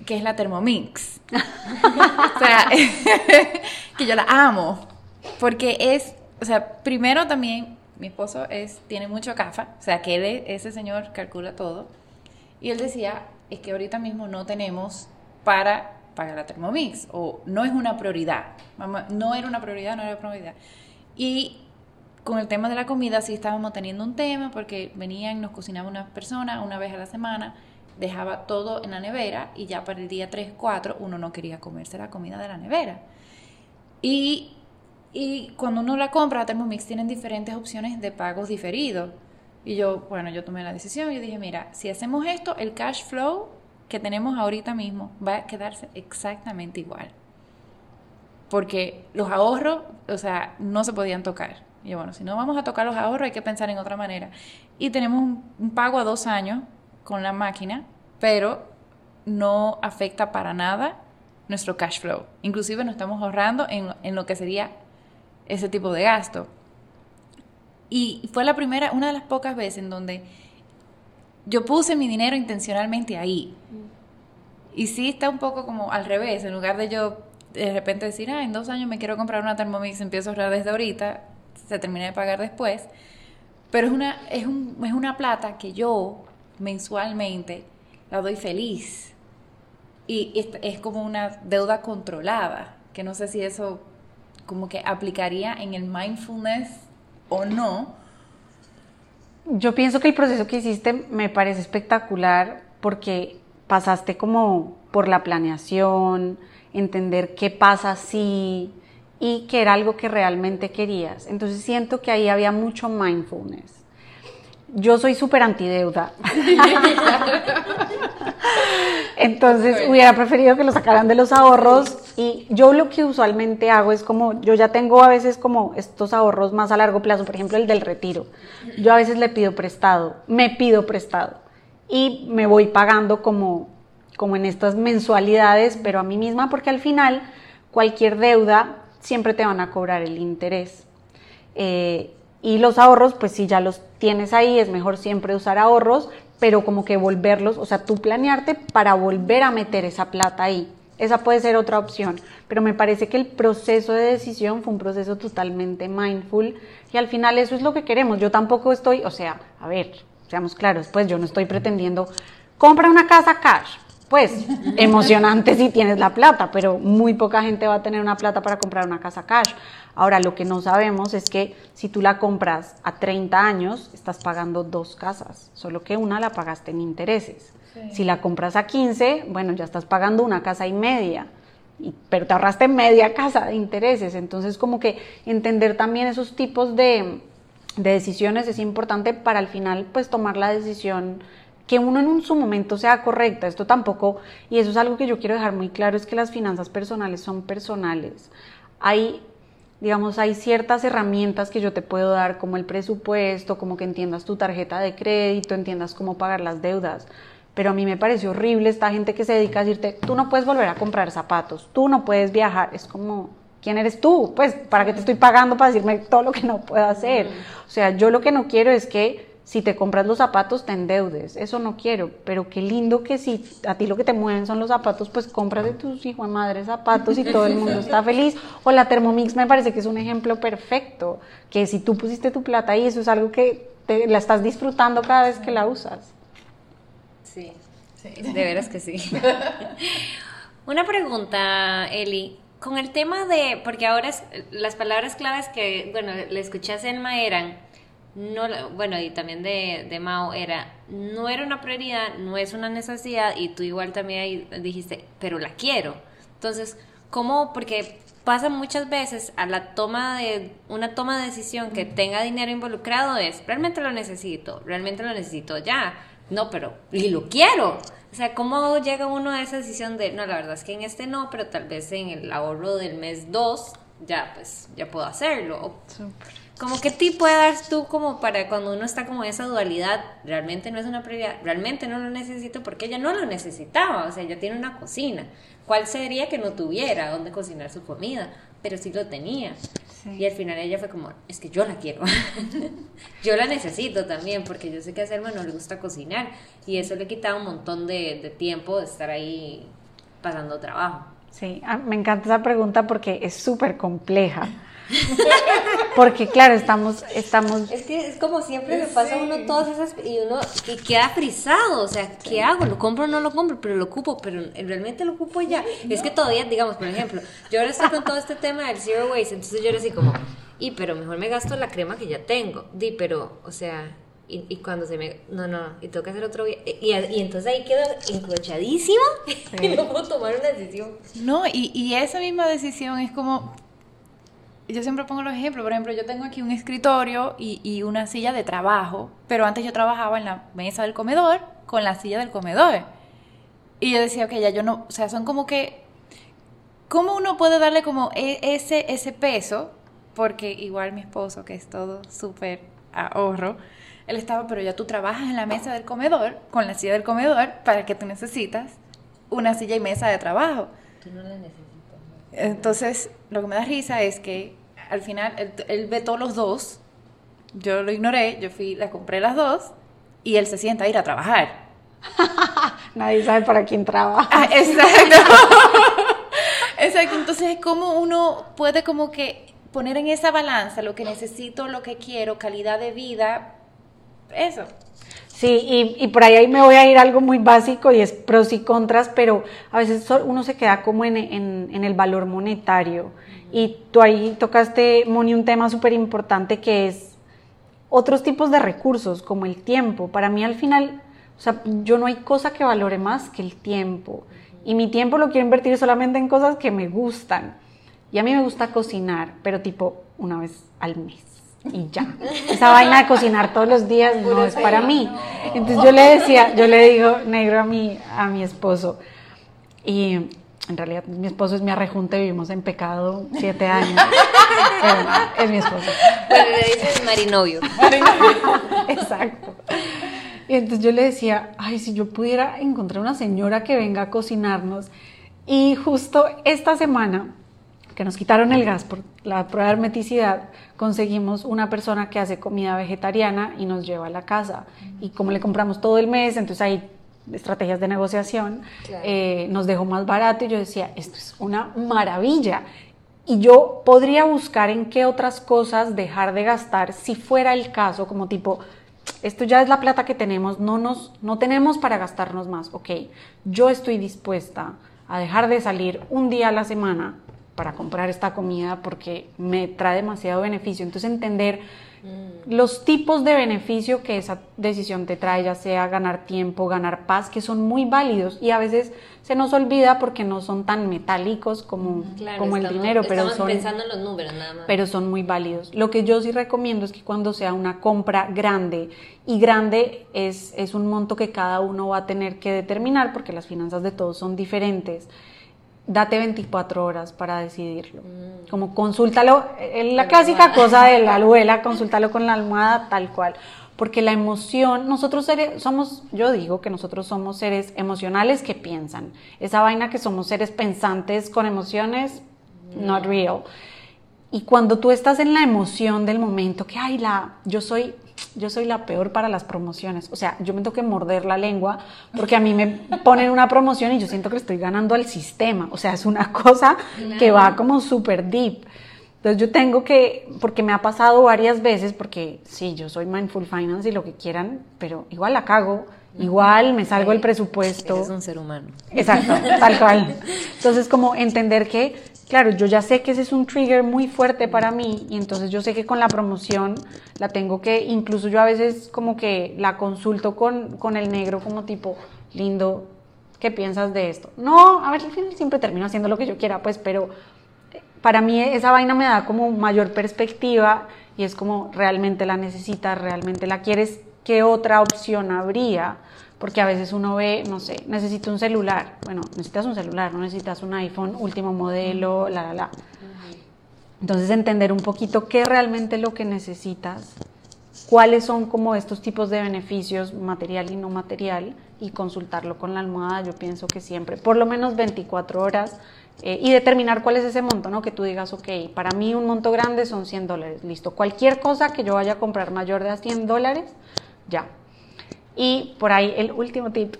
S1: que es la Thermomix. <laughs> o sea, <laughs> que yo la amo, porque es, o sea, primero también mi esposo es tiene mucho CAFA, o sea, que ese señor calcula todo, y él decía, es que ahorita mismo no tenemos para pagar la Thermomix, o no es una prioridad, no era una prioridad, no era una prioridad. Y con el tema de la comida sí estábamos teniendo un tema porque venían, nos cocinaba una persona una vez a la semana, dejaba todo en la nevera y ya para el día 3, 4 uno no quería comerse la comida de la nevera. Y, y cuando uno la compra, Thermomix tienen diferentes opciones de pagos diferidos. Y yo, bueno, yo tomé la decisión y dije, mira, si hacemos esto, el cash flow que tenemos ahorita mismo va a quedarse exactamente igual. Porque los ahorros, o sea, no se podían tocar. Y bueno, si no vamos a tocar los ahorros, hay que pensar en otra manera. Y tenemos un, pago a dos años con la máquina, pero no afecta para nada nuestro cash flow. Inclusive nos estamos ahorrando en, en, lo que sería ese tipo de gasto. Y fue la primera, una de las pocas veces en donde yo puse mi dinero intencionalmente ahí. Y sí está un poco como al revés, en lugar de yo de repente decir, ah, en dos años me quiero comprar una Thermomix, empiezo a ahorrar desde ahorita, se termina de pagar después, pero es una, es, un, es una plata que yo mensualmente la doy feliz y es, como una deuda controlada, que no sé si eso como que aplicaría en el mindfulness o no.
S3: Yo pienso que el proceso que hiciste me parece espectacular porque pasaste como por la planeación, entender qué pasa si, y que era algo que realmente querías. Entonces siento que ahí había mucho mindfulness. Yo soy súper antideuda. <laughs> Entonces hubiera preferido que lo sacaran de los ahorros y yo lo que usualmente hago es como, yo ya tengo a veces como estos ahorros más a largo plazo, por ejemplo el del retiro. Yo a veces le pido prestado, me pido prestado y me voy pagando como, como en estas mensualidades, pero a mí misma porque al final cualquier deuda siempre te van a cobrar el interés. Eh, y los ahorros, pues si ya los tienes ahí, es mejor siempre usar ahorros, pero como que volverlos, o sea, tú planearte para volver a meter esa plata ahí. Esa puede ser otra opción, pero me parece que el proceso de decisión fue un proceso totalmente mindful y al final eso es lo que queremos. Yo tampoco estoy, o sea, a ver, seamos claros, pues yo no estoy pretendiendo compra una casa cash pues <laughs> emocionante si tienes la plata, pero muy poca gente va a tener una plata para comprar una casa cash. Ahora, lo que no sabemos es que si tú la compras a 30 años, estás pagando dos casas, solo que una la pagaste en intereses. Si la compras a 15, bueno, ya estás pagando una casa y media, pero te ahorraste media casa de intereses. Entonces, como que entender también esos tipos de, de decisiones es importante para al final, pues, tomar la decisión que uno en un, su momento sea correcta. Esto tampoco, y eso es algo que yo quiero dejar muy claro, es que las finanzas personales son personales. Hay, digamos, hay ciertas herramientas que yo te puedo dar, como el presupuesto, como que entiendas tu tarjeta de crédito, entiendas cómo pagar las deudas. Pero a mí me parece horrible esta gente que se dedica a decirte, tú no puedes volver a comprar zapatos, tú no puedes viajar. Es como, ¿quién eres tú? Pues, ¿para qué te estoy pagando para decirme todo lo que no puedo hacer? O sea, yo lo que no quiero es que si te compras los zapatos te endeudes, eso no quiero, pero qué lindo que si a ti lo que te mueven son los zapatos, pues cómprate tus hijos de madre zapatos y todo el mundo está feliz. O la Thermomix me parece que es un ejemplo perfecto, que si tú pusiste tu plata ahí, eso es algo que te, la estás disfrutando cada vez que la usas.
S2: Sí, sí. de veras que sí. <laughs> Una pregunta, Eli. Con el tema de, porque ahora las palabras claves que, bueno, le escuché a Selma eran no, bueno, y también de, de, Mao era, no era una prioridad, no es una necesidad, y tú igual también ahí dijiste, pero la quiero. Entonces, ¿cómo? Porque pasa muchas veces a la toma de, una toma de decisión que tenga dinero involucrado es, realmente lo necesito, realmente lo necesito ya, no, pero, y lo quiero. sea, ¿cómo llega uno a esa decisión de, no, la verdad es que en este no, pero tal vez en el ahorro del mes 2 ya, pues, ya puedo hacerlo? Como qué tip puede dar tú como para cuando uno está como en esa dualidad, realmente no es una prioridad, realmente no lo necesito porque ella no lo necesitaba, o sea, ella tiene una cocina. ¿Cuál sería que no tuviera dónde cocinar su comida? Pero sí lo tenía. Y al final ella fue como, es que yo la quiero. <laughs> yo la necesito también porque yo sé que a Selma no le gusta cocinar y eso le quitaba un montón de, de tiempo de estar ahí pasando trabajo.
S3: Sí, ah, me encanta esa pregunta porque es súper compleja. <laughs> Porque claro, estamos, estamos...
S2: Es que es como siempre le pasa a uno todas esas... Y uno y queda frisado, o sea, ¿qué hago? ¿Lo compro o no lo compro? Pero lo ocupo, pero realmente lo ocupo ya. Es que todavía, digamos, por ejemplo, yo ahora estoy con todo este tema del zero waste, entonces yo era así como, y pero mejor me gasto la crema que ya tengo. Di, pero, o sea, y, cuando se me... No, no, y tengo que hacer otro... Y, y, entonces ahí quedo encrochadísima <laughs> y no puedo tomar una decisión.
S1: No, y, y esa misma decisión es como yo siempre pongo los ejemplos, por ejemplo, yo tengo aquí un escritorio y, y, una silla de trabajo, pero antes yo trabajaba en la mesa del comedor con la silla del comedor. Y yo decía, ok, ya yo no, o sea, son como que, ¿cómo uno puede darle como e, ese, ese peso? Porque igual mi esposo, que es todo súper ahorro, él estaba, pero ya tú trabajas en la mesa del comedor, con la silla del comedor, para que tú necesitas una silla y mesa de trabajo.
S2: Tú no la necesitas.
S1: Entonces, lo que me da risa es que al final él, ve todos los dos, yo lo ignoré, yo fui, la compré las dos y él se sienta a ir a trabajar. <laughs>
S3: Nadie sabe para quién trabaja.
S1: Ah, exacto. <laughs> exacto. Entonces, ¿cómo uno puede como que poner en esa balanza lo que necesito, lo que quiero, calidad de vida? Eso.
S3: Sí, y, por ahí, me voy a ir algo muy básico y es pros y contras, pero a veces uno se queda como en, en, el valor monetario. Y tú ahí tocaste, Moni, un tema súper importante que es otros tipos de recursos, como el tiempo. Para mí al final, o sea, yo no hay cosa que valore más que el tiempo. Y mi tiempo lo quiero invertir solamente en cosas que me gustan. Y a mí me gusta cocinar, pero tipo una vez al mes y ya. Esa vaina de cocinar todos los días no es para mí. Entonces yo le decía, yo le digo negro a mi, a mi esposo, y en realidad mi esposo es mi arrejunte, vivimos en pecado siete años. es mi esposo.
S2: Bueno, le dices marinovio.
S3: Exacto. Y entonces yo le decía, ay, si yo pudiera encontrar una señora que venga a cocinarnos. Y justo esta semana que nos quitaron el gas por la prueba de hermeticidad, conseguimos una persona que hace comida vegetariana y nos lleva a la casa. Y como le compramos todo el mes, entonces hay estrategias de negociación, eh, nos dejó más barato y yo decía, esto es una maravilla. Y yo podría buscar en qué otras cosas dejar de gastar si fuera el caso, como tipo, esto ya es la plata que tenemos, no, nos, no tenemos para gastarnos más. Ok, yo estoy dispuesta a dejar de salir un día a la semana para comprar esta comida porque me trae demasiado beneficio. Entonces entender mm. los tipos de beneficio que esa decisión te trae, ya sea ganar tiempo, ganar paz, que son muy válidos y a veces se nos olvida porque no son tan metálicos como, como el dinero, pero son
S2: pensando en los números nada más.
S3: Pero son muy válidos. Lo que yo sí recomiendo es que cuando sea una compra grande y grande es, es un monto que cada uno va a tener que determinar porque las finanzas de todos son diferentes date 24 horas para decidirlo. Mm. Como consúltalo, la clásica cosa de la abuela, consúltalo con la almohada tal cual. Porque la emoción, nosotros seres, somos, yo digo que nosotros somos seres emocionales que piensan. Esa vaina que somos seres pensantes con emociones, not real. Y cuando tú estás en la emoción del momento, que, ay, la, yo soy yo soy la peor para las promociones. O sea, yo me tengo que morder la lengua porque a mí me ponen una promoción y yo siento que estoy ganando al sistema. O sea, es una cosa que va como súper deep. Entonces yo tengo que, porque me ha pasado varias veces, porque sí, yo soy Mindful Finance y lo que quieran, pero igual la cago, igual me salgo el presupuesto.
S2: Es un ser humano.
S3: Exacto, tal cual. <laughs> Entonces como entender que claro, yo ya sé que ese es un trigger muy fuerte para mí y entonces yo sé que con la promoción la tengo que, incluso yo a veces como que la consulto con, con el negro como tipo, lindo, ¿qué piensas de esto? No, a ver, al final siempre termino haciendo lo que yo quiera, pues, pero eh, para mí esa vaina me da como mayor perspectiva y es como realmente la necesitas, realmente la quieres, ¿qué otra opción habría? Porque a veces uno ve, no sé, necesito un celular. Bueno, necesitas un celular, no necesitas un iPhone último modelo, la, la, la. Entonces entender un poquito qué realmente es lo que necesitas, cuáles son como estos tipos de beneficios material y no material y consultarlo con la almohada, yo pienso que siempre, por lo menos 24 horas eh, y determinar cuál es ese monto, ¿no? Que tú digas, ok, para mí un monto grande son 100 dólares, listo. Cualquier cosa que yo vaya a comprar mayor de a 100 dólares, ya. Y por ahí el último tip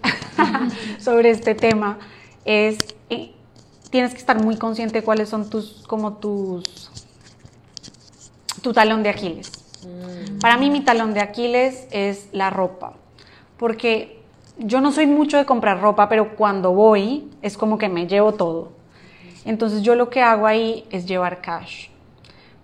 S3: <laughs> sobre este tema es eh, tienes que estar muy consciente de cuáles son tus, como tus, tu talón de Aquiles. Mm. Para mí mi talón de Aquiles es la ropa, porque yo no soy mucho de comprar ropa, pero cuando voy es como que me llevo todo. Entonces yo lo que hago ahí es llevar cash,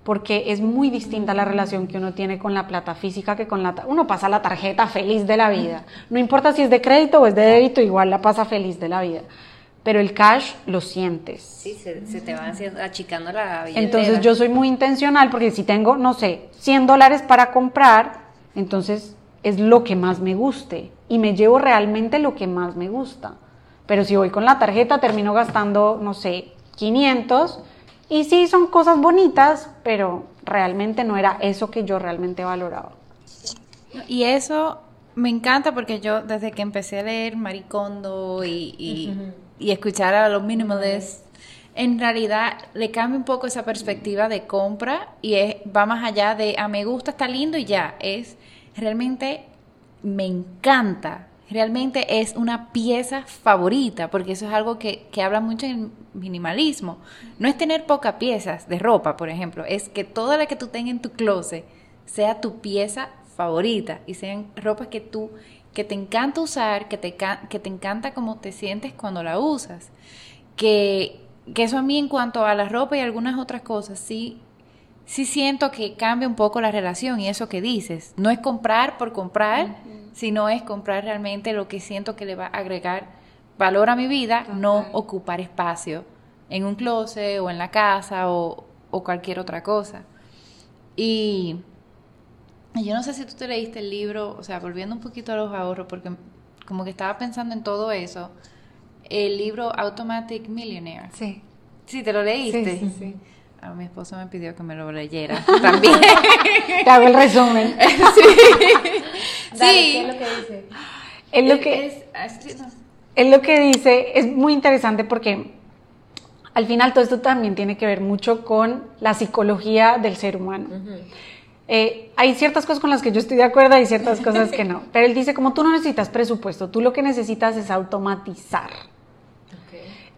S3: porque es muy distinta la relación que uno tiene con la plata física que con la... Uno pasa la tarjeta feliz de la vida. No importa si es de crédito o es de débito, igual la pasa feliz de la vida pero el cash lo sientes.
S2: Sí, se, te va achicando la
S3: billetera. Entonces yo soy muy intencional porque si tengo, no sé, 100 dólares para comprar, entonces es lo que más me guste y me llevo realmente lo que más me gusta. Pero si voy con la tarjeta termino gastando, no sé, 500 y sí son cosas bonitas, pero realmente no era eso que yo realmente valoraba.
S1: Y eso me encanta porque yo desde que empecé a leer Maricondo y y escuchar a los minimalists, en realidad le cambia un poco esa perspectiva de compra y es, va más allá de, a ah, me gusta, está lindo y ya, es realmente me encanta, realmente es una pieza favorita, porque eso es algo que, que habla mucho en minimalismo. No es tener pocas piezas de ropa, por ejemplo, es que toda la que tú tengas en tu closet sea tu pieza favorita y sean ropas que tú que te encanta usar, que te, que te encanta cómo te sientes cuando la usas. Que, que eso a mí en cuanto a la ropa y algunas otras cosas, sí, sí siento que cambia un poco la relación y eso que dices. No es comprar por comprar, sino es comprar realmente lo que siento que le va a agregar valor a mi vida, no ocupar espacio en un closet o en la casa o, o cualquier otra cosa. Y yo no sé si tú te leíste el libro, o sea, volviendo un poquito a los ahorros, porque como que estaba pensando en todo eso, el libro Automatic Millionaire.
S3: Sí.
S1: Sí, ¿te lo leíste? Sí, sí, A mi esposo me pidió que me lo leyera <laughs> también.
S3: te hago el resumen. <laughs>
S1: sí. sí.
S2: es lo que dice?
S3: Es lo que, es, lo que dice, es muy interesante porque al final todo esto también tiene que ver mucho con la psicología del ser humano. Eh, hay ciertas cosas con las que yo estoy de acuerdo y ciertas cosas que no. Pero él dice, como tú no necesitas presupuesto, tú lo que necesitas es automatizar.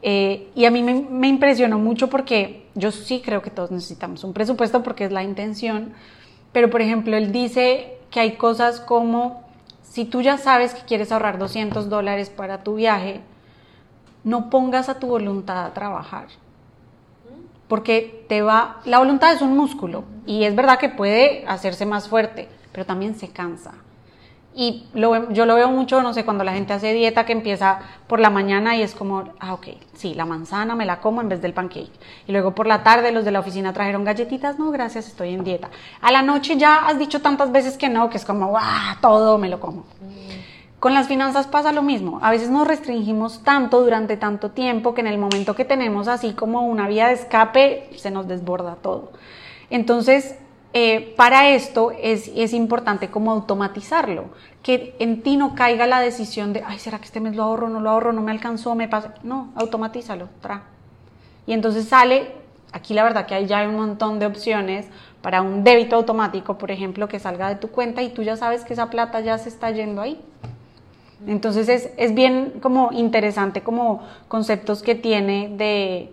S3: Eh, y a mí me, me, impresionó mucho porque yo sí creo que todos necesitamos un presupuesto porque es la intención. Pero, por ejemplo, él dice que hay cosas como, si tú ya sabes que quieres ahorrar 200 dólares para tu viaje, no pongas a tu voluntad a trabajar porque te va, la voluntad es un músculo y es verdad que puede hacerse más fuerte, pero también se cansa. Y yo lo veo mucho, no sé, cuando la gente hace dieta que empieza por la mañana y es como, ah, ok, sí, la manzana me la como en vez del pancake. Y luego por la tarde los de la oficina trajeron galletitas, no, gracias, estoy en dieta. A la noche ya has dicho tantas veces que no, que es como, ah, todo me lo como. Con las finanzas pasa lo mismo. A veces nos restringimos tanto durante tanto tiempo que en el momento que tenemos así como una vía de escape se nos desborda todo. Entonces, eh, para esto es, importante como automatizarlo, que en ti no caiga la decisión de, ay, ¿será que este mes lo ahorro, no lo ahorro, no me alcanzó, me pasa? No, automatízalo, tra. Y entonces sale, aquí la verdad que hay ya un montón de opciones para un débito automático, por ejemplo, que salga de tu cuenta y tú ya sabes que esa plata ya se está yendo ahí. Entonces es, es bien como interesante como conceptos que tiene de,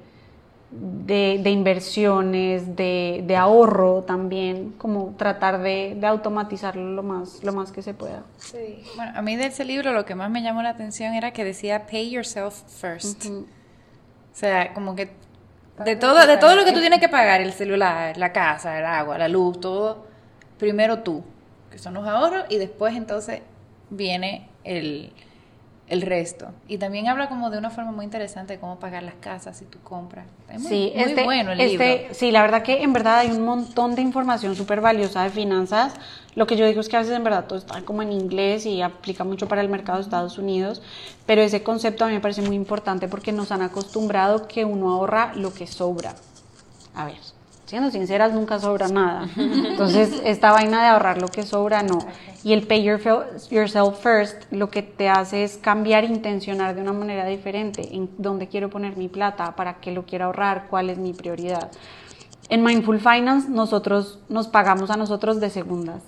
S3: de, inversiones, de, de, ahorro también, como tratar de, de, automatizarlo lo más, lo más que se pueda.
S1: Sí. Bueno, a mí de ese libro lo que más me llamó la atención era que decía pay yourself first. O sea, como que de todo, de todo lo que tú tienes que pagar, el celular, la casa, el agua, la luz, todo, primero tú, que son los ahorros, y después entonces viene el, el resto. Y también habla como de una forma muy interesante de cómo pagar las casas si tú compras. Es muy,
S3: Sí,
S1: muy
S3: este,
S1: bueno el
S3: este-
S1: libro.
S3: sí, la verdad que en verdad hay un montón de información súper valiosa de finanzas. Lo que yo digo es que a veces en verdad todo está como en inglés y aplica mucho para el mercado de Estados Unidos, pero ese concepto a mí me parece muy importante porque nos han acostumbrado que uno ahorra lo que sobra. A ver, siendo sinceras, nunca sobra nada. Entonces, esta vaina de ahorrar lo que sobra, no. Y el pay your- yourself first lo que te hace es cambiar, intencionar de una manera diferente en dónde quiero poner mi plata, para qué lo quiero ahorrar, cuál es mi prioridad. En Mindful Finance nosotros nos pagamos a nosotros de segundas,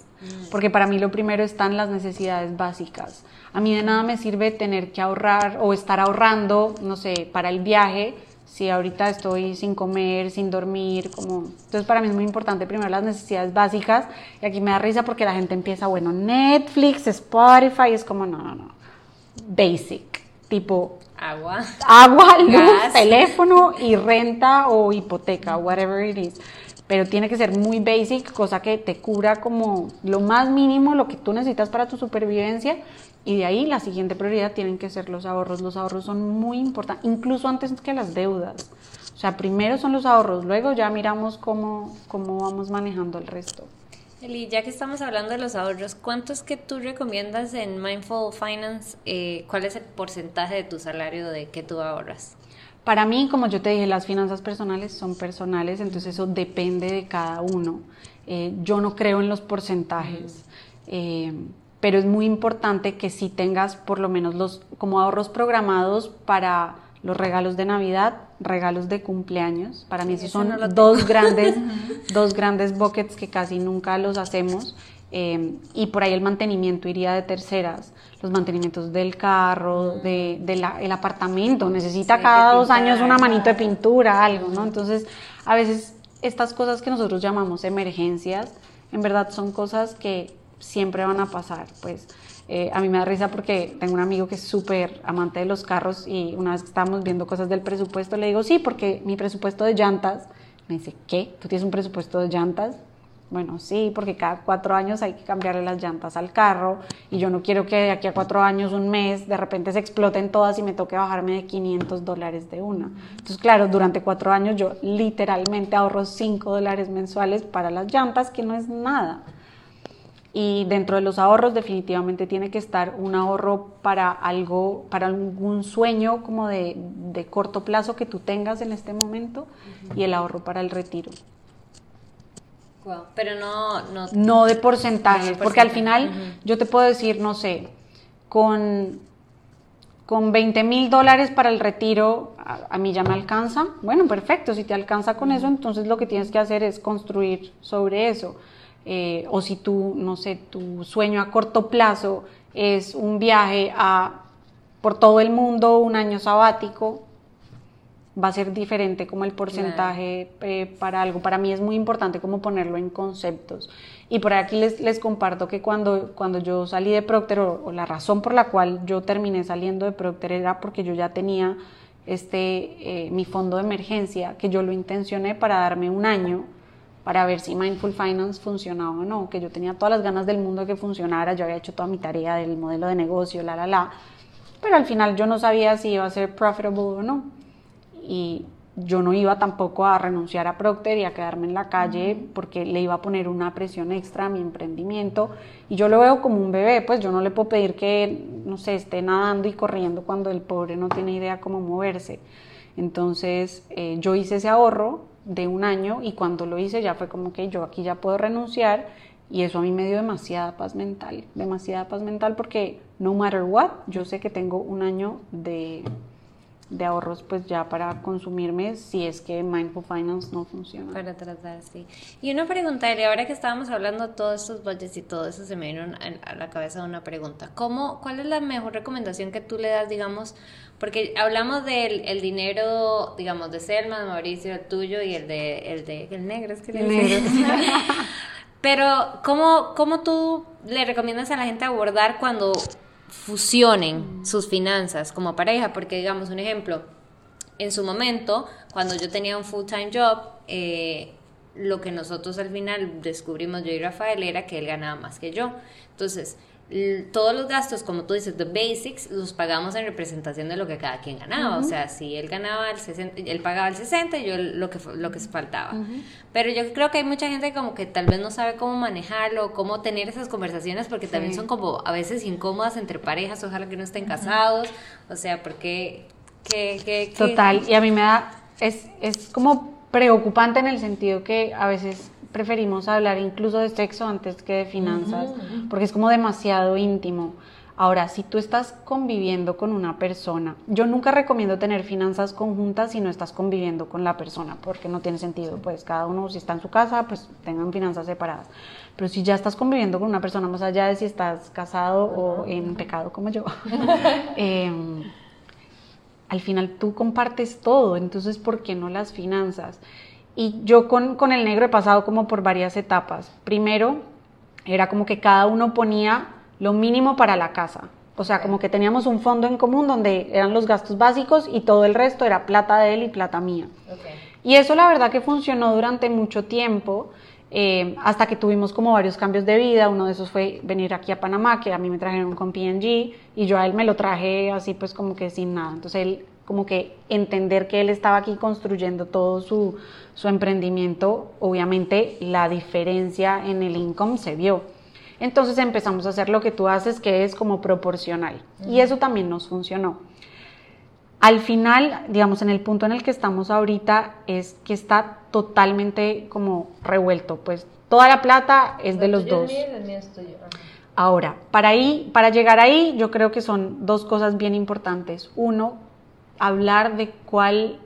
S3: porque para mí lo primero están las necesidades básicas. A mí de nada me sirve tener que ahorrar o estar ahorrando, no sé, para el viaje, si ahorita estoy sin comer, sin dormir, como... Entonces para mí es muy importante primero las necesidades básicas, y aquí me da risa porque la gente empieza, bueno, Netflix, Spotify, es como, no, no, no, basic, tipo
S2: Agua.
S3: agua, luz,
S2: Gas.
S3: teléfono y renta o hipoteca, whatever it is. Pero tiene que ser muy basic, cosa que te cubra como lo más mínimo, lo que tú necesitas para tu supervivencia. Y de ahí la siguiente prioridad tienen que ser los ahorros. Los ahorros son muy importantes, incluso antes que las deudas. O sea, primero son los ahorros, luego ya miramos cómo, cómo vamos manejando el resto.
S2: Eli, ya que estamos hablando de los ahorros, ¿cuánto es que tú recomiendas en Mindful Finance? eh, ¿Cuál es el porcentaje de tu salario de que tú ahorras?
S3: Para mí, como yo te dije, las finanzas personales son personales, entonces eso depende de cada uno. Eh, yo no creo en los porcentajes, eh, pero es muy importante que sí tengas por lo menos los como ahorros programados para los regalos de Navidad, regalos de cumpleaños. Para mí esos
S2: Eso
S3: son
S2: no
S3: dos grandes, <laughs> dos grandes buckets que casi nunca los hacemos. eh, y por ahí el mantenimiento iría de terceras, los mantenimientos del carro, de, de la- el apartamento, necesita
S2: Sí,
S3: cada dos años una manito de pintura, algo, ¿no? Entonces, a veces estas cosas que nosotros llamamos emergencias, en verdad son cosas que siempre van a pasar, pues. eh, a mí me da risa porque tengo un amigo que es súper amante de los carros y una vez que estábamos viendo cosas del presupuesto, le digo, sí, porque mi presupuesto de llantas, me dice, ¿qué? ¿Tú tienes un presupuesto de llantas? Bueno, sí, porque cada cuatro años hay que cambiarle las llantas al carro y yo no quiero que de aquí a cuatro años, un mes, de repente se exploten todas y me toque bajarme de 500 dólares de una. Entonces, claro, durante cuatro años yo literalmente ahorro 5 dólares mensuales para las llantas, que no es nada. Y dentro de los ahorros definitivamente tiene que estar un ahorro para algo, para algún sueño como de, de corto plazo que tú tengas en este momento y el ahorro para el retiro.
S2: Wow. Pero no, no,
S3: No de porcentajes,
S2: No de
S3: porque al
S2: porcentaje,
S3: final yo te puedo decir, no sé, con, con 20 mil dólares para el retiro, a, a mí ya me alcanza. Bueno, perfecto, si te alcanza con eso, entonces lo que tienes que hacer es construir sobre eso. Eh, o si tú, no sé, tu sueño a corto plazo es un viaje a, por todo el mundo, un año sabático, va a ser diferente como el porcentaje eh, para algo. Para mí es muy importante como ponerlo en conceptos. Y por aquí les, les comparto que cuando, cuando yo salí de Procter, o, o la razón por la cual yo terminé saliendo de Procter era porque yo ya tenía este, eh, mi fondo de emergencia, que yo lo intencioné para darme un año para ver si Mindful Finance funcionaba o no, que yo tenía todas las ganas del mundo de que funcionara, yo había hecho toda mi tarea del modelo de negocio, la, la, la, pero al final yo no sabía si iba a ser profitable o no. Y yo no iba tampoco a renunciar a Procter y a quedarme en la calle porque le iba a poner una presión extra a mi emprendimiento. Y yo lo veo como un bebé, pues yo no le puedo pedir que, no sé, esté nadando y corriendo cuando el pobre no tiene idea cómo moverse. Entonces eh, yo hice ese ahorro de un año y cuando lo hice ya fue como que yo aquí ya puedo renunciar y eso a mí me dio demasiada paz mental, demasiada paz mental porque no matter what, yo sé que tengo un año de de ahorros pues ya para consumirme si es que Mindful Finance no funciona.
S2: Para tratar, sí. Y una pregunta, Eli, ahora que estábamos hablando de todos estos budgets y todo eso, se me vino a la cabeza una pregunta. ¿Cómo, ¿Cuál es la mejor recomendación que tú le das, digamos, porque hablamos del el dinero, digamos, de Selma, de Mauricio, el tuyo y el de, el de, el negro, es que le
S3: El
S2: dicen.
S3: negro. <laughs>
S2: Pero, ¿cómo, ¿cómo tú le recomiendas a la gente abordar cuando fusionen sus finanzas como pareja? Porque, digamos, un ejemplo, en su momento, cuando yo tenía un full-time job, eh, lo que nosotros al final descubrimos yo y Rafael era que él ganaba más que yo. Entonces, todos los gastos, como tú dices, the basics, los pagamos en representación de lo que cada quien ganaba. O sea, si él ganaba el 60, él pagaba el 60 y yo lo que, lo que faltaba. Pero yo creo que hay mucha gente como que tal vez no sabe cómo manejarlo, cómo tener esas conversaciones, porque también son como a veces incómodas entre parejas, ojalá que no estén casados. O sea, porque... Que,
S3: Total, y a mí me da... Es, es como preocupante en el sentido que a veces preferimos hablar incluso de sexo antes que de finanzas, porque es como demasiado íntimo. Ahora, si tú estás conviviendo con una persona, yo nunca recomiendo tener finanzas conjuntas si no estás conviviendo con la persona, porque no tiene sentido, pues cada uno si está en su casa, pues tengan finanzas separadas. Pero si ya estás conviviendo con una persona, más allá de si estás casado o en pecado como yo, <laughs> em, al final tú compartes todo, entonces ¿por qué no las finanzas? Y yo con, con, el negro he pasado como por varias etapas. Primero, era como que cada uno ponía lo mínimo para la casa. O sea, como que teníamos un fondo en común donde eran los gastos básicos y todo el resto era plata de él y plata mía. Y eso la verdad que funcionó durante mucho tiempo, eh, hasta que tuvimos como varios cambios de vida. Uno de esos fue venir aquí a Panamá, que a mí me trajeron con PNG y yo a él me lo traje así pues como que sin nada. Entonces él como que entender que él estaba aquí construyendo todo su, su emprendimiento, obviamente la diferencia en el income se vio. Entonces empezamos a hacer lo que tú haces, que es como proporcional. Y eso también nos funcionó. Al final, digamos, en el punto en el que estamos ahorita, es que está totalmente como revuelto. Pues toda la plata es de los dos. Ahora, para, ahí, para llegar ahí, yo creo que son dos cosas bien importantes. Uno, hablar de cuál,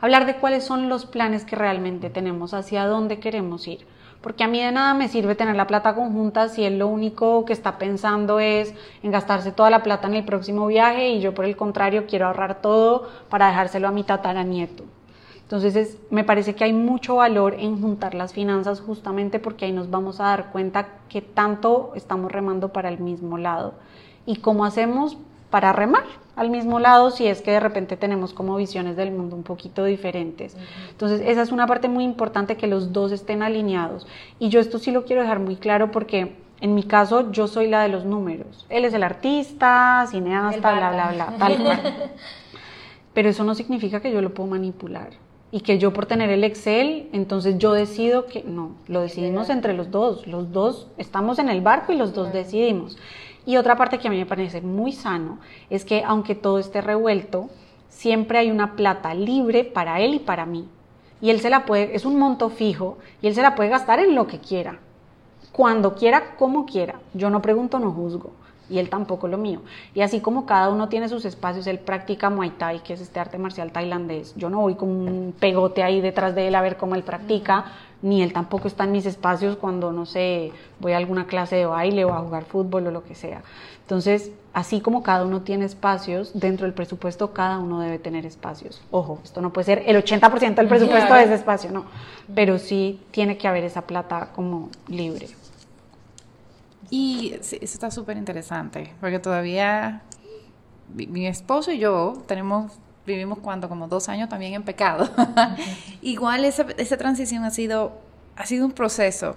S3: hablar de cuáles son los planes que realmente tenemos, hacia dónde queremos ir. Porque a mí de nada me sirve tener la plata conjunta si él lo único que está pensando es en gastarse toda la plata en el próximo viaje y yo por el contrario quiero ahorrar todo para dejárselo a mi tataranieto. Entonces me parece que hay mucho valor en juntar las finanzas justamente porque ahí nos vamos a dar cuenta que tanto estamos remando para el mismo lado y cómo hacemos para remar al mismo lado si es que de repente tenemos como visiones del mundo un poquito diferentes. Entonces, esa es una parte muy importante que los dos estén alineados. Y yo esto sí lo quiero dejar muy claro porque en mi caso yo soy la de los números. Él es el artista, cineasta, bla, bla, bla, tal cual. <laughs> Pero eso no significa que yo lo puedo manipular. Y que yo por tener el Excel, entonces yo decido que no, lo decidimos entre los dos. Los dos estamos en el barco y los dos decidimos. Y otra parte que a mí me parece muy sano es que aunque todo esté revuelto, siempre hay una plata libre para él y para mí. Y él se la puede, es un monto fijo y él se la puede gastar en lo que quiera, cuando quiera, como quiera. Yo no pregunto, no juzgo y él tampoco lo mío. Y así como cada uno tiene sus espacios, él practica Muay Thai, que es este arte marcial tailandés. Yo no voy con un pegote ahí detrás de él a ver cómo él practica, ni él tampoco está en mis espacios cuando, no sé, voy a alguna clase de baile o a jugar fútbol o lo que sea. Entonces, así como cada uno tiene espacios, dentro del presupuesto cada uno debe tener espacios. Ojo, esto no puede ser el 80% del presupuesto de ese espacio, no, pero sí tiene que haber esa plata como libre.
S1: Y eso está súper interesante, porque todavía mi, esposo y yo tenemos, vivimos cuando como dos años también en pecado. <laughs> Igual esa, esa transición ha sido, ha sido un proceso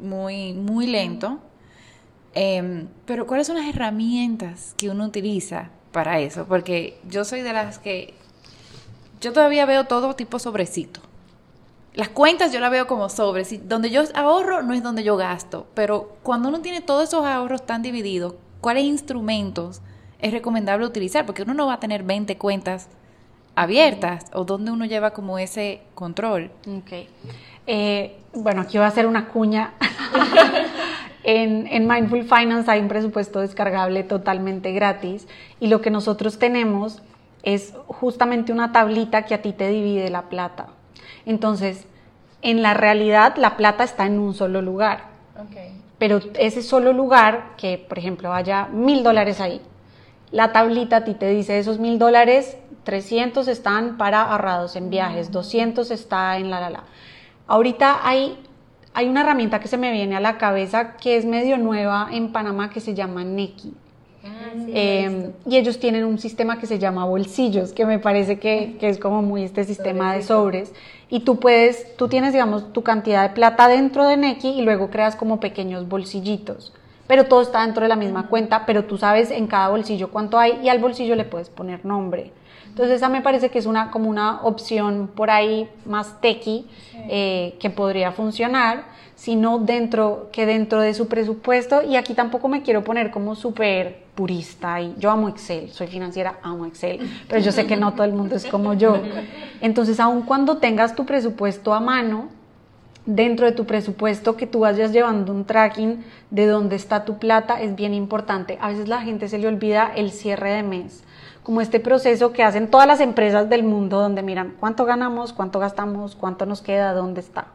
S1: muy, muy lento. Em, pero ¿cuáles son las herramientas que uno utiliza para eso? Porque yo soy de las que yo todavía veo todo tipo sobrecito. Las cuentas yo las veo como sobres. Donde yo ahorro no es donde yo gasto. Pero cuando uno tiene todos esos ahorros tan divididos, ¿cuáles instrumentos es recomendable utilizar? Porque uno no va a tener 20 cuentas abiertas o donde uno lleva como ese control.
S3: Ok. Eh, bueno, aquí va a ser una cuña. <laughs> en, en, Mindful Finance hay un presupuesto descargable totalmente gratis y lo que nosotros tenemos es justamente una tablita que a ti te divide la plata. Entonces, en la realidad, la plata está en un solo lugar. Pero ese solo lugar, que por ejemplo haya mil dólares ahí, la tablita a ti te dice esos mil dólares, 300 están para ahorrados en viajes, 200 está en la la la. Ahorita hay, hay una herramienta que se me viene a la cabeza que es medio nueva en Panamá que se llama Neki. Ah, em, y ellos tienen un sistema que se llama bolsillos, que me parece que, que es como muy este sistema de sobres y tú puedes, tú tienes, digamos, tu cantidad de plata dentro de Neki y luego creas como pequeños bolsillitos. Pero todo está dentro de la misma cuenta, pero tú sabes en cada bolsillo cuánto hay y al bolsillo le puedes poner nombre. Entonces esa me parece que es una, como una opción por ahí más tequi eh, que podría funcionar, sino dentro, que dentro de su presupuesto, y aquí tampoco me quiero poner como súper purista, y yo amo Excel, soy financiera, amo Excel, pero yo sé que no todo el mundo es como yo. <laughs> Entonces, aun cuando tengas tu presupuesto a mano, dentro de tu presupuesto que tú vayas llevando un tracking de dónde está tu plata es bien importante. A veces la gente se le olvida el cierre de mes como este proceso que hacen todas las empresas del mundo donde miran cuánto ganamos, cuánto gastamos, cuánto nos queda, dónde está.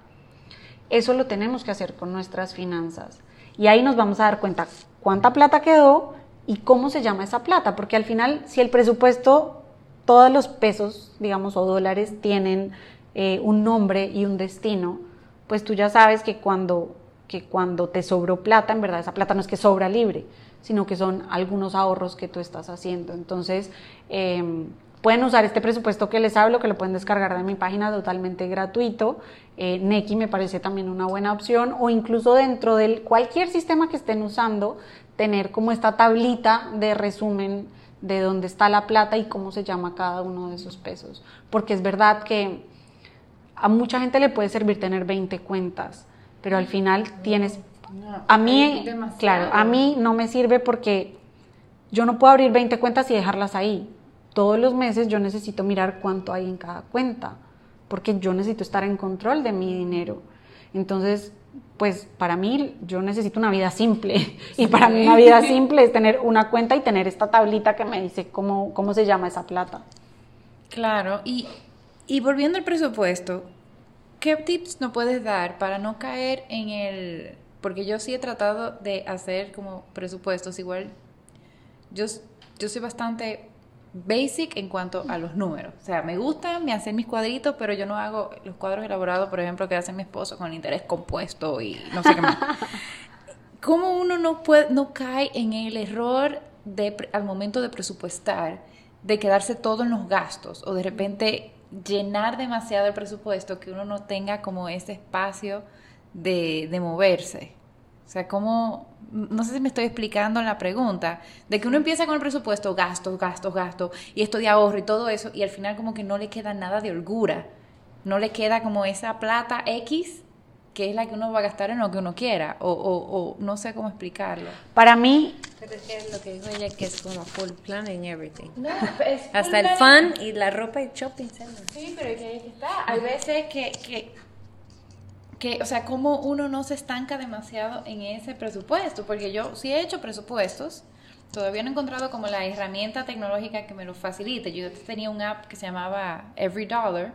S3: Eso lo tenemos que hacer con nuestras finanzas. Y ahí nos vamos a dar cuenta cuánta plata quedó y cómo se llama esa plata, porque al final si el presupuesto, todos los pesos, digamos, o dólares tienen eh, un nombre y un destino, pues tú ya sabes que cuando, que cuando te sobró plata, en verdad esa plata no es que sobra libre, sino que son algunos ahorros que tú estás haciendo. Entonces, em, pueden usar este presupuesto que les hablo, que lo pueden descargar de mi página totalmente gratuito. Eh, Neki me parece también una buena opción, o incluso dentro de cualquier sistema que estén usando, tener como esta tablita de resumen de dónde está la plata y cómo se llama cada uno de esos pesos. Porque es verdad que a mucha gente le puede servir tener 20 cuentas, pero al final tienes a mí, claro, a mí no me sirve porque yo no puedo abrir 20 cuentas y dejarlas ahí. Todos los meses yo necesito mirar cuánto hay en cada cuenta, porque yo necesito estar en control de mi dinero. Entonces, pues para mí yo necesito una vida simple y para mí una vida simple es tener una cuenta y tener esta tablita que me dice cómo, cómo se llama esa plata.
S1: Claro, y, y volviendo al presupuesto, ¿qué tips nos puedes dar para no caer en el porque yo sí he tratado de hacer como presupuestos, igual yo, yo soy bastante basic en cuanto a los números. O sea, me gusta me hacen mis cuadritos, pero yo no hago los cuadros elaborados, por ejemplo, que hace mi esposo con interés compuesto y no sé qué más. <laughs> ¿Cómo uno no, puede, no cae en el error de, al momento de presupuestar, de quedarse todo en los gastos o de repente llenar demasiado el presupuesto que uno no tenga como ese espacio de, de moverse. O sea, como, no sé si me estoy explicando en la pregunta, de que uno empieza con el presupuesto, gastos, gastos, gastos, y esto de ahorro y todo eso, y al final como que no le queda nada de holgura, no le queda como esa plata X que es la que uno va a gastar en lo que uno quiera, o, o, no sé cómo explicarlo.
S3: Para mí...
S2: Pero es lo que dijo ella, que es como full planning everything. No, Hasta el fun y la ropa y shopping.
S1: Sí, pero que ahí está. Hay veces que, que que, o sea, cómo uno no se estanca demasiado en ese presupuesto, porque yo sí he hecho presupuestos, todavía no he encontrado como la herramienta tecnológica que me lo facilite. Yo tenía un app que se llamaba Every Dollar.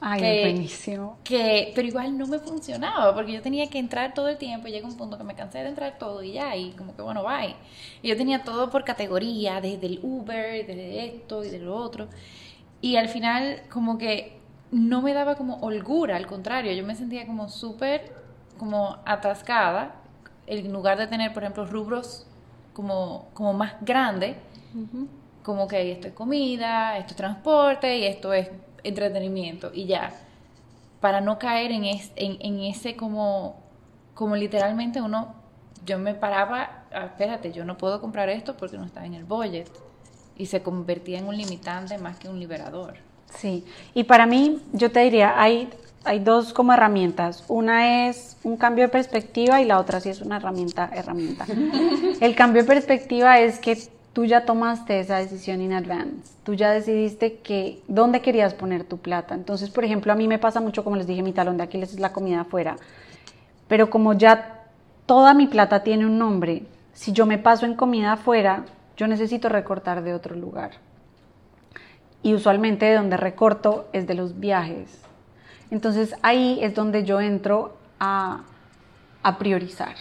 S3: Ay, que, buenísimo.
S1: Que, pero igual no me funcionaba, porque yo tenía que entrar todo el tiempo y llega un punto que me cansé de entrar todo y ya, y como que bueno, bye. Y yo tenía todo por categoría, desde el Uber, desde esto y de lo otro. Y al final, como que no me daba como holgura, al contrario, yo me sentía como súper como atascada, en lugar de tener, por ejemplo, rubros como, como más grandes, como que esto es comida, esto es transporte y esto es entretenimiento y ya, para no caer en, en, ese como, como literalmente uno, yo me paraba, ah, espérate, yo no puedo comprar esto porque no está en el budget y se convertía en un limitante más que un liberador.
S3: Sí, y para mí, yo te diría, hay, hay dos como herramientas. Una es un cambio de perspectiva y la otra sí es una herramienta, herramienta. <laughs> El cambio de perspectiva es que tú ya tomaste esa decisión in advance. Tú ya decidiste que dónde querías poner tu plata. Entonces, por ejemplo, a mí me pasa mucho, como les dije, mi talón de Aquiles es la comida afuera. Pero como ya toda mi plata tiene un nombre, si yo me paso en comida afuera, yo necesito recortar de otro lugar y usualmente de donde recorto es de los viajes. Entonces ahí es donde yo entro a, a priorizar.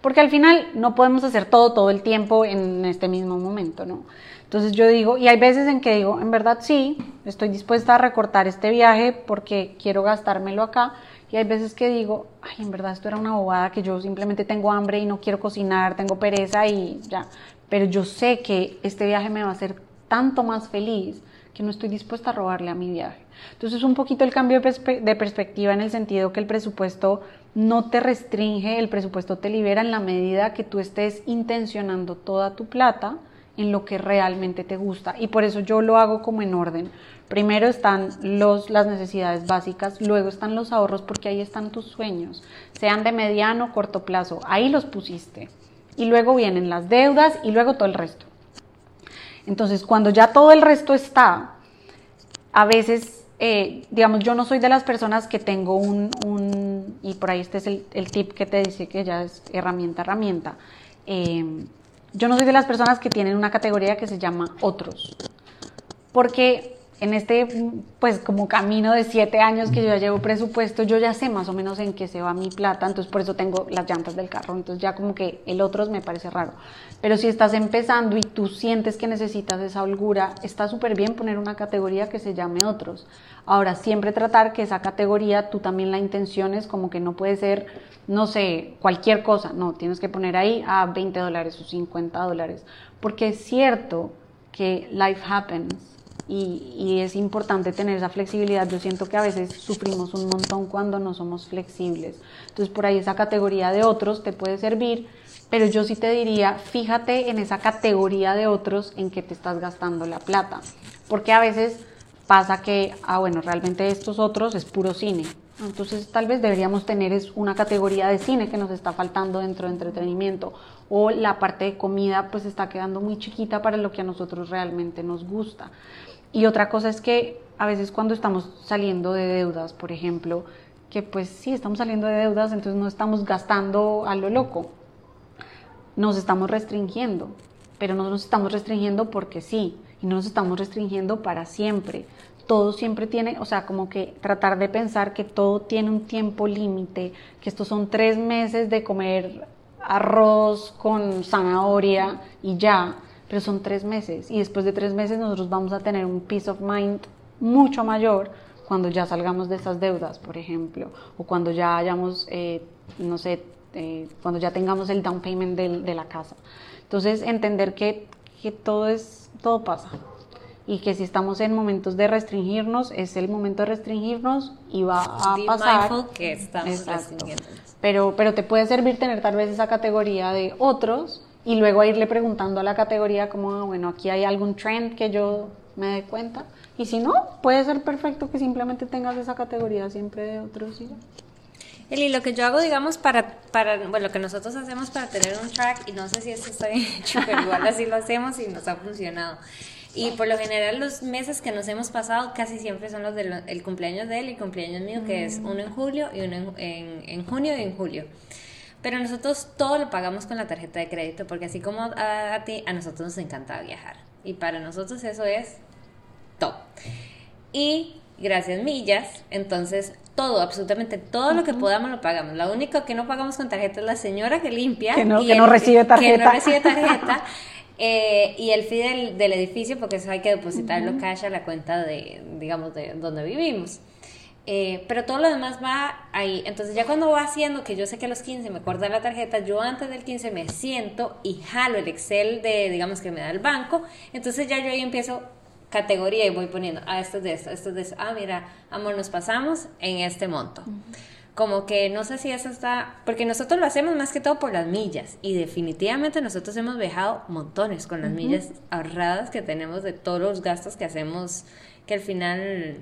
S3: Porque al final no podemos hacer todo todo el tiempo en este mismo momento, ¿no? Entonces yo digo, y hay veces en que digo, en verdad sí, estoy dispuesta a recortar este viaje porque quiero gastármelo acá. Y hay veces que digo, ay, en verdad esto era una bobada que yo simplemente tengo hambre y no quiero cocinar, tengo pereza y ya. Pero yo sé que este viaje me va a hacer tanto más feliz que no estoy dispuesta a robarle a mi viaje. Entonces, un poquito el cambio de perspectiva en el sentido que el presupuesto no te restringe, el presupuesto te libera en la medida que tú estés intencionando toda tu plata en lo que realmente te gusta. Y por eso yo lo hago como en orden. Primero están los, las necesidades básicas, luego están los ahorros porque ahí están tus sueños, sean de mediano o corto plazo, ahí los pusiste. Y luego vienen las deudas y luego todo el resto. Entonces, cuando ya todo el resto está, a veces, eh, digamos, yo no soy de las personas que tengo un, y por ahí este es el, tip que te dice que ya es herramienta, herramienta. Eh, yo no soy de las personas que tienen una categoría que se llama otros, porque en este, pues como camino de siete años que yo ya llevo presupuesto, yo ya sé más o menos en qué se va mi plata, entonces por eso tengo las llantas del carro, entonces ya como que el otros me parece raro. Pero si estás empezando y tú sientes que necesitas esa holgura, está súper bien poner una categoría que se llame otros. Ahora, siempre tratar que esa categoría tú también la intenciones como que no puede ser, no sé, cualquier cosa, no, tienes que poner ahí a 20 dólares o 50 dólares, porque es cierto que life happens y, es importante tener esa flexibilidad. Yo siento que a veces sufrimos un montón cuando no somos flexibles. Entonces por ahí esa categoría de otros te puede servir, pero yo sí te diría, fíjate en esa categoría de otros en que te estás gastando la plata. Porque a veces pasa que, ah, bueno, realmente estos otros es puro cine. Entonces tal vez deberíamos tener es una categoría de cine que nos está faltando dentro de entretenimiento o la parte de comida pues está quedando muy chiquita para lo que a nosotros realmente nos gusta. Y otra cosa es que a veces cuando estamos saliendo de deudas, por ejemplo, que pues sí, estamos saliendo de deudas, entonces no estamos gastando a lo loco, nos estamos restringiendo, pero no nos estamos restringiendo porque sí, y no nos estamos restringiendo para siempre. Todo siempre tiene, o sea, como que tratar de pensar que todo tiene un tiempo límite, que estos son tres meses de comer arroz con zanahoria y ya, pero son tres meses y después de tres meses nosotros vamos a tener un peace of mind mucho mayor cuando ya salgamos de esas deudas, por ejemplo, o cuando ya hayamos, eh, no sé, eh, cuando ya tengamos el down payment de, de la casa. Entonces, entender que, que, todo, es, todo pasa y que si estamos en momentos de restringirnos, es el momento de restringirnos y va a pasar.
S2: que estamos restringiéndonos.
S3: Pero, pero te puede servir tener tal vez esa categoría de otros y luego irle preguntando a la categoría como, ah, bueno, aquí hay algún trend que yo me dé cuenta. Y si no, puede ser perfecto que simplemente tengas esa categoría siempre de otros y
S2: Eli, lo que yo hago, digamos, para, para, bueno, lo que nosotros hacemos para tener un track, y no sé si esto está bien hecho, pero igual así lo hacemos y nos ha funcionado. Y por lo general los meses que nos hemos pasado casi siempre son los del cumpleaños de él y cumpleaños mío, que es uno en julio y uno en, en, en junio y en julio. Pero nosotros todo lo pagamos con la tarjeta de crédito, porque así como a, ti, a nosotros nos encanta viajar. Y para nosotros eso es top. Y gracias millas, entonces todo, absolutamente todo lo que podamos lo pagamos. Lo único que no pagamos con tarjeta es la señora que limpia.
S3: Que no, que no recibe tarjeta.
S2: Que no recibe tarjeta. Eh, y el fee del, edificio, porque eso hay que depositarlo cash a la cuenta de, digamos, de donde vivimos. Eh, pero todo lo demás va ahí. Entonces ya cuando va haciendo, que yo sé que a los 15 me corta la tarjeta, yo antes del 15 me siento y jalo el Excel de, digamos, que me da el banco. Entonces ya yo ahí empiezo categoría y voy poniendo, ah, esto es de esto, esto es de esto. Ah, mira, amor, nos pasamos en este monto. Como que no sé si eso está, porque nosotros lo hacemos más que todo por las millas y definitivamente nosotros hemos viajado montones con las millas ahorradas que tenemos de todos los gastos que hacemos, que al final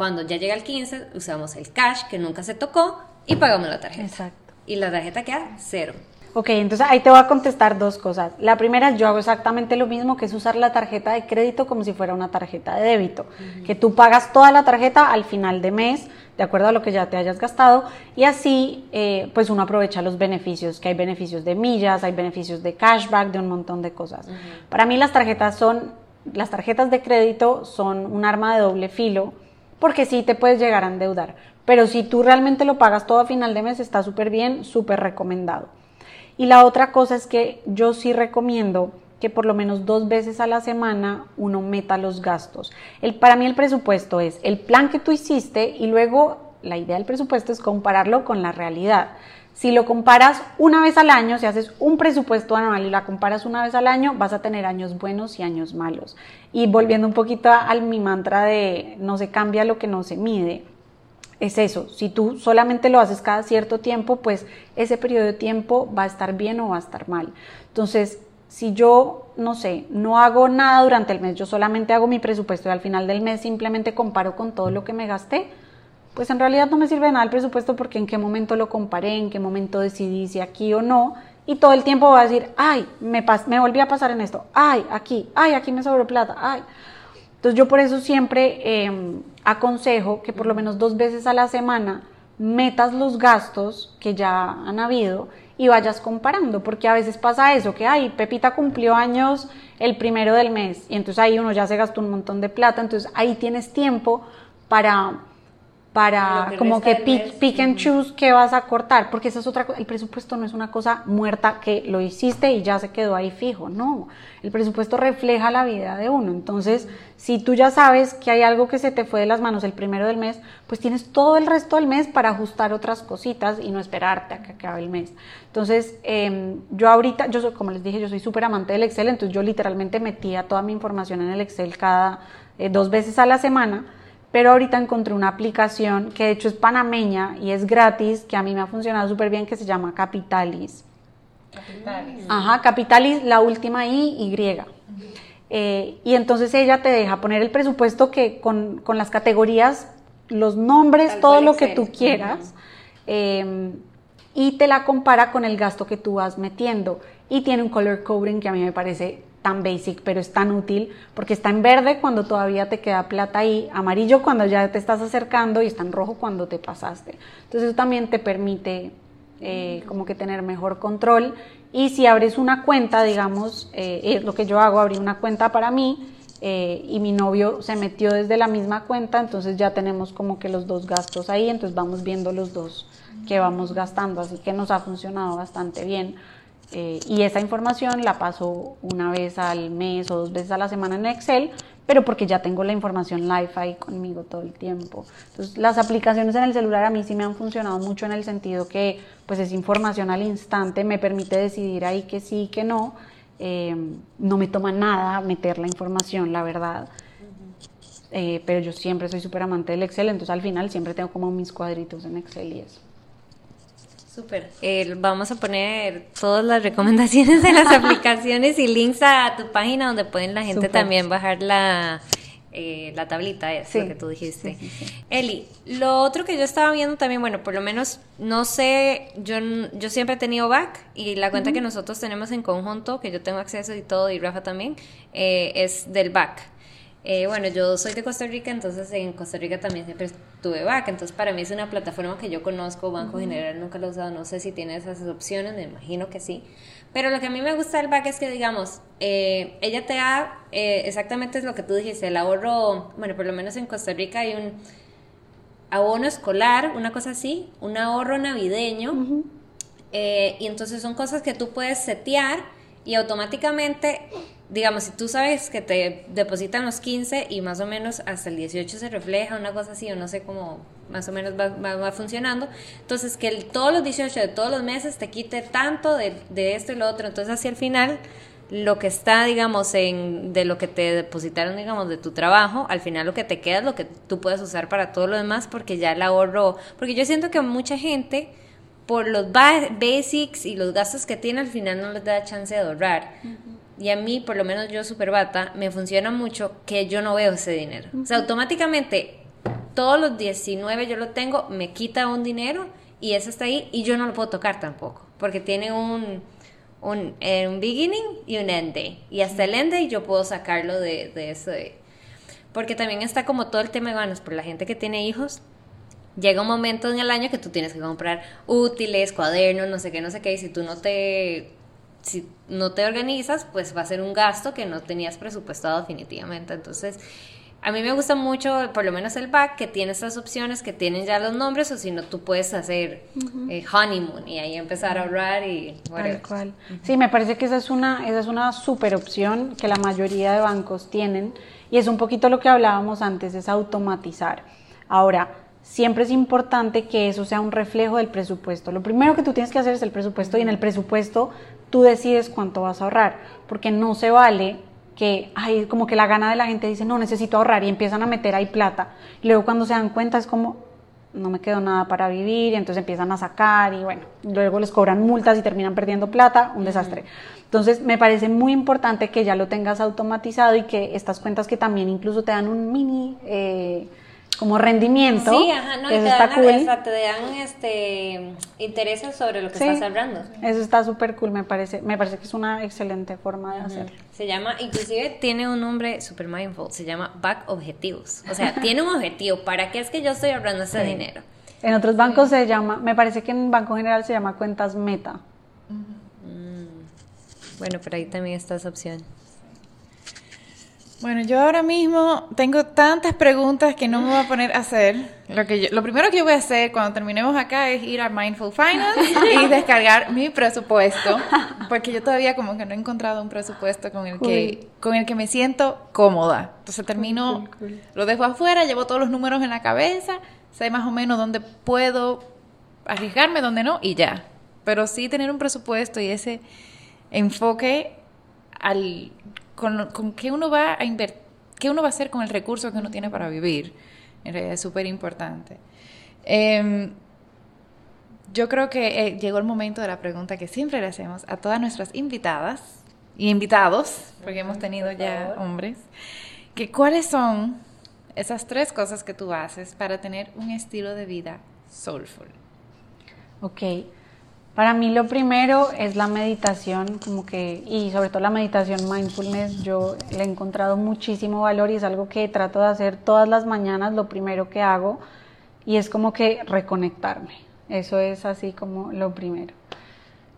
S2: cuando ya llega el 15, usamos el cash que nunca se tocó y pagamos la tarjeta. Exacto. Y la tarjeta queda cero.
S3: Ok, entonces ahí te voy a contestar dos cosas. La primera, yo hago exactamente lo mismo, que es usar la tarjeta de crédito como si fuera una tarjeta de débito, que tú pagas toda la tarjeta al final de mes, de acuerdo a lo que ya te hayas gastado, y así eh, pues uno aprovecha los beneficios, que hay beneficios de millas, hay beneficios de cashback, de un montón de cosas. Para mí las tarjetas son, las tarjetas de crédito son un arma de doble filo, porque sí te puedes llegar a endeudar. Pero si tú realmente lo pagas todo a final de mes, está súper bien, súper recomendado. Y la otra cosa es que yo sí recomiendo que por lo menos dos veces a la semana uno meta los gastos. El, para mí el presupuesto es el plan que tú hiciste y luego la idea del presupuesto es compararlo con la realidad. Si lo comparas una vez al año, si haces un presupuesto anual y la comparas una vez al año, vas a tener años buenos y años malos. Y volviendo un poquito a, mi mantra de no se cambia lo que no se mide, es eso, si tú solamente lo haces cada cierto tiempo, pues ese periodo de tiempo va a estar bien o va a estar mal. Entonces, si yo, no sé, no hago nada durante el mes, yo solamente hago mi presupuesto y al final del mes simplemente comparo con todo lo que me gasté, pues en realidad no me sirve nada el presupuesto porque en qué momento lo comparé, en qué momento decidí si aquí o no, y todo el tiempo va a decir, ay, me, me volví a pasar en esto, ay, aquí, ay, aquí me sobró plata, ay. Entonces yo por eso siempre em, aconsejo que por lo menos dos veces a la semana metas los gastos que ya han habido y vayas comparando, porque a veces pasa eso, que, ay, Pepita cumplió años el primero del mes y entonces ahí uno ya se gastó un montón de plata, entonces ahí tienes tiempo para para como que pick, and choose qué vas a cortar, porque esa es otra cosa, el presupuesto no es una cosa muerta que lo hiciste y ya se quedó ahí fijo, no, el presupuesto refleja la vida de uno, entonces si tú ya sabes que hay algo que se te fue de las manos el primero del mes, pues tienes todo el resto del mes para ajustar otras cositas y no esperarte a que acabe el mes. Entonces, em, yo ahorita, yo soy, como les dije, yo soy súper amante del Excel, entonces yo literalmente metía toda mi información en el Excel cada eh, dos veces a la semana, pero ahorita encontré una aplicación que de hecho es panameña y es gratis, que a mí me ha funcionado súper bien, que se llama Capitalis. Capitalis. Ajá, Capitalis, la última I, Y. Eh, y entonces ella te deja poner el presupuesto que con, las categorías, los nombres, todo lo que tú quieras, em, y te la compara con el gasto que tú vas metiendo. Y tiene un color coding que a mí me parece tan basic, pero es tan útil porque está en verde cuando todavía te queda plata ahí, amarillo cuando ya te estás acercando y está en rojo cuando te pasaste. Entonces eso también te permite eh, como que tener mejor control y si abres una cuenta, digamos, eh, es lo que yo hago, abrí una cuenta para mí eh, y mi novio se metió desde la misma cuenta, entonces ya tenemos como que los dos gastos ahí, entonces vamos viendo los dos que vamos gastando, así que nos ha funcionado bastante bien eh, y esa información la paso una vez al mes o dos veces a la semana en Excel, pero porque ya tengo la información live ahí conmigo todo el tiempo. Entonces, las aplicaciones en el celular a mí sí me han funcionado mucho en el sentido que pues es información al instante, me permite decidir ahí que sí, que no. Eh, no me toma nada meter la información, la verdad. Eh, pero yo siempre soy súper amante del Excel, entonces al final siempre tengo como mis cuadritos en Excel y eso.
S2: Súper. Eh, vamos a poner todas las recomendaciones de las <laughs> aplicaciones y links a tu página donde pueden la gente también bajar la, eh, la tablita, es lo que tú dijiste. Eli, lo otro que yo estaba viendo también, bueno, por lo menos, no sé, yo, yo siempre he tenido back y la cuenta que nosotros tenemos en conjunto, que yo tengo acceso y todo, y Rafa también, eh, es del back. Eh, bueno, yo soy de Costa Rica, entonces en Costa Rica también siempre tuve BAC, entonces para mí es una plataforma que yo conozco, Banco General nunca lo he usado, no sé si tiene esas opciones, me imagino que sí, pero lo que a mí me gusta del BAC es que, digamos, eh, ella te da eh, exactamente lo que tú dijiste, el ahorro, bueno, por lo menos en Costa Rica hay un abono escolar, una cosa así, un ahorro navideño, y entonces son cosas que tú puedes setear y automáticamente digamos, si tú sabes que te depositan los 15 y más o menos hasta el 18 se refleja una cosa así, o no sé cómo más o menos va, funcionando, entonces que el, todos los 18 de todos los meses te quite tanto de, esto y lo otro, entonces hacia el final lo que está, digamos, en, de lo que te depositaron, digamos, de tu trabajo, al final lo que te queda es lo que tú puedes usar para todo lo demás, porque ya el ahorro, porque yo siento que mucha gente, por los basics y los gastos que tiene, al final no les da chance de ahorrar y a mí, por lo menos yo super bata, me funciona mucho que yo no veo ese dinero. O sea, automáticamente todos los 19 yo lo tengo, me quita un dinero y eso está ahí y yo no lo puedo tocar tampoco, porque tiene un, un, eh, un beginning y un end day. Y hasta el end day yo puedo sacarlo de, de eso. porque también está como todo el tema de ganas, por la gente que tiene hijos, llega un momento en el año que tú tienes que comprar útiles, cuadernos, no sé qué, no sé qué, y si tú no te si no te organizas, pues va a ser un gasto que no tenías presupuestado definitivamente. Entonces, a mí me gusta mucho, por lo menos el back, que tiene estas opciones que tienen ya los nombres, o si no, tú puedes hacer eh, honeymoon y ahí empezar a ahorrar y
S3: Tal cual. Sí, me parece que esa es una, esa es una super opción que la mayoría de bancos tienen y es un poquito lo que hablábamos antes, es automatizar. Ahora, siempre es importante que eso sea un reflejo del presupuesto. Lo primero que tú tienes que hacer es el presupuesto y en el presupuesto tú decides cuánto vas a ahorrar, porque no se vale que, ay, como que la gana de la gente dice, no, necesito ahorrar y empiezan a meter ahí plata. Y luego cuando se dan cuenta es como, no me quedó nada para vivir y entonces empiezan a sacar y bueno, luego les cobran multas y terminan perdiendo plata, un desastre. Entonces me parece muy importante que ya lo tengas automatizado y que estas cuentas que también incluso te dan un mini... Eh, como rendimiento.
S2: Sí, ajá, no, eso te está dan, cool. te dan este intereses sobre lo que estás hablando.
S3: Eso está súper cool, me parece, me parece que es una excelente forma de hacerlo.
S2: Se llama, inclusive tiene un nombre super mindful, se llama back objetivos. O sea, <laughs> tiene un objetivo, ¿para qué es que yo estoy ahorrando ese dinero?
S3: En otros bancos se llama, me parece que en Banco General se llama cuentas meta.
S2: Mm. Bueno, pero ahí también está esa opción.
S1: Bueno, yo ahora mismo tengo tantas preguntas que no me voy a poner a hacer. Lo, que lo primero que yo voy a hacer cuando terminemos acá es ir a Mindful Finance y <laughs> descargar mi presupuesto, porque yo todavía como que no he encontrado un presupuesto con el que con el que me siento cómoda. Entonces termino, lo dejo afuera, llevo todos los números en la cabeza, sé más o menos dónde puedo arriesgarme, dónde no y ya. Pero sí tener un presupuesto y ese enfoque al con, qué uno va a invertir, qué uno va a hacer con el recurso que uno tiene para vivir. En realidad es súper importante. Em, yo creo que eh, llegó el momento de la pregunta que siempre le hacemos a todas nuestras invitadas y invitados, porque hemos tenido ya hombres, que cuáles son esas tres cosas que tú haces para tener un estilo de vida soulful.
S3: Ok. Para mí lo primero es la meditación, como que, y sobre todo la meditación mindfulness, yo le he encontrado muchísimo valor y es algo que trato de hacer todas las mañanas, lo primero que hago, y es como que reconectarme. Eso es así como lo primero.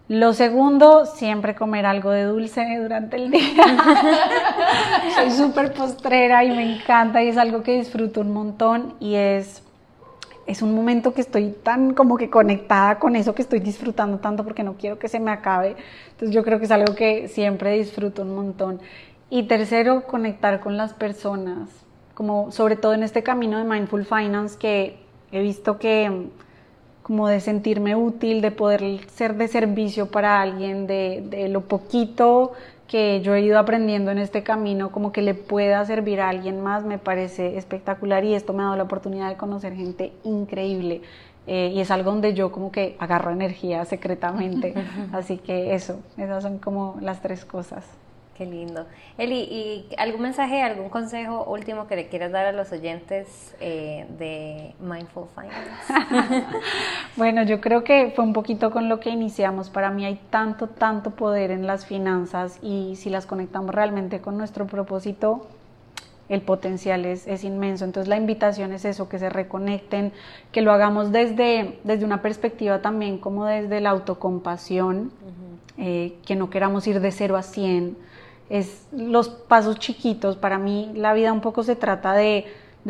S3: Lo segundo, siempre comer algo de dulce durante el día. <laughs> Soy súper postrera y me encanta y es algo que disfruto un montón y es es un momento que estoy tan como que conectada con eso que estoy disfrutando tanto porque no quiero que se me acabe. Entonces yo creo que es algo que siempre disfruto un montón. Y tercero, conectar con las personas, como sobre todo en este camino de Mindful Finance que he visto que como de sentirme útil, de poder ser de servicio para alguien, de, de lo poquito que yo he ido aprendiendo en este camino, como que le pueda servir a alguien más, me parece espectacular y esto me ha dado la oportunidad de conocer gente increíble. Eh, y es algo donde yo como que agarro energía secretamente. <laughs> Así que eso, esas son como las tres cosas.
S2: Qué lindo. Eli, ¿y algún mensaje, algún consejo último que le quieras dar a los oyentes eh, de Mindful Finance? <laughs>
S3: bueno, yo creo que fue un poquito con lo que iniciamos. Para mí hay tanto, tanto poder en las finanzas y si las conectamos realmente con nuestro propósito, el potencial es, es, inmenso. Entonces la invitación es eso, que se reconecten, que lo hagamos desde, desde una perspectiva también como desde la autocompasión, eh, que no queramos ir de cero a cien es los pasos chiquitos. Para mí la vida un poco se trata de,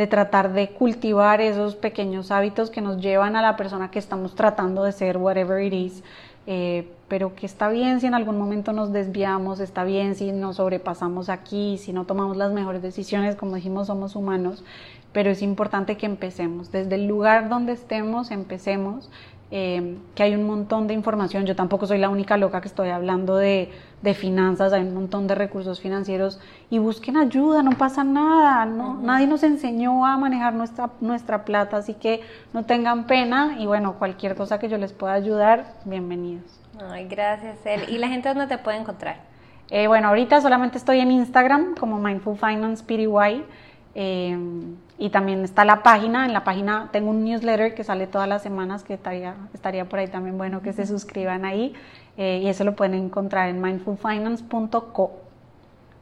S3: tratar de cultivar esos pequeños hábitos que nos llevan a la persona que estamos tratando de ser, whatever it is. Eh, pero que está bien si en algún momento nos desviamos, está bien si nos sobrepasamos aquí, si no tomamos las mejores decisiones, como dijimos, somos humanos, pero es importante que empecemos. Desde el lugar donde estemos, empecemos Em, que hay un montón de información. Yo tampoco soy la única loca que estoy hablando de, de, finanzas, hay un montón de recursos financieros y busquen ayuda, no pasa nada, ¿no? nadie nos enseñó a manejar nuestra, nuestra plata, así que no tengan pena y bueno, cualquier cosa que yo les pueda ayudar, bienvenidos.
S2: Ay, gracias, El. ¿Y la gente dónde te puede encontrar?
S3: Eh, bueno, ahorita solamente estoy en Instagram como Mindful Finance PTY. Eh, y también está la página, en la página tengo un newsletter que sale todas las semanas, que estaría, estaría por ahí también bueno que se suscriban ahí. Eh, y eso lo pueden encontrar en mindfulfinance.co.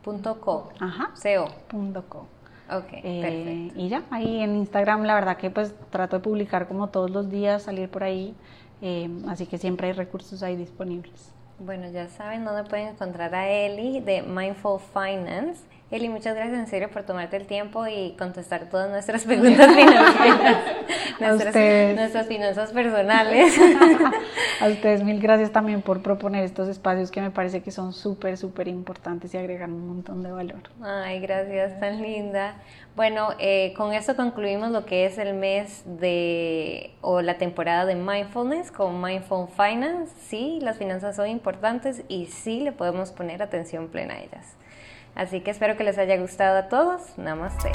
S2: Punto .co.
S3: Ajá.
S2: CO.
S3: Punto .co.
S2: Ok, eh,
S3: perfecto. Y ya, ahí en Instagram la verdad que pues trato de publicar como todos los días, salir por ahí, eh, así que siempre hay recursos ahí disponibles.
S2: Bueno, ya saben dónde pueden encontrar a Eli de Mindful Finance Eli, muchas gracias en serio por tomarte el tiempo y contestar todas nuestras preguntas <laughs> financieras, nuestras, nuestras, finanzas personales. <laughs>
S3: a ustedes mil gracias también por proponer estos espacios que me parece que son súper, súper importantes y agregan un montón de valor.
S2: Ay, gracias, tan linda. Bueno, eh, con esto concluimos lo que es el mes de o la temporada de mindfulness con Mindful Finance. Sí, las finanzas son importantes y sí le podemos poner atención plena a ellas. Así que espero que les haya gustado a todos. Namaste.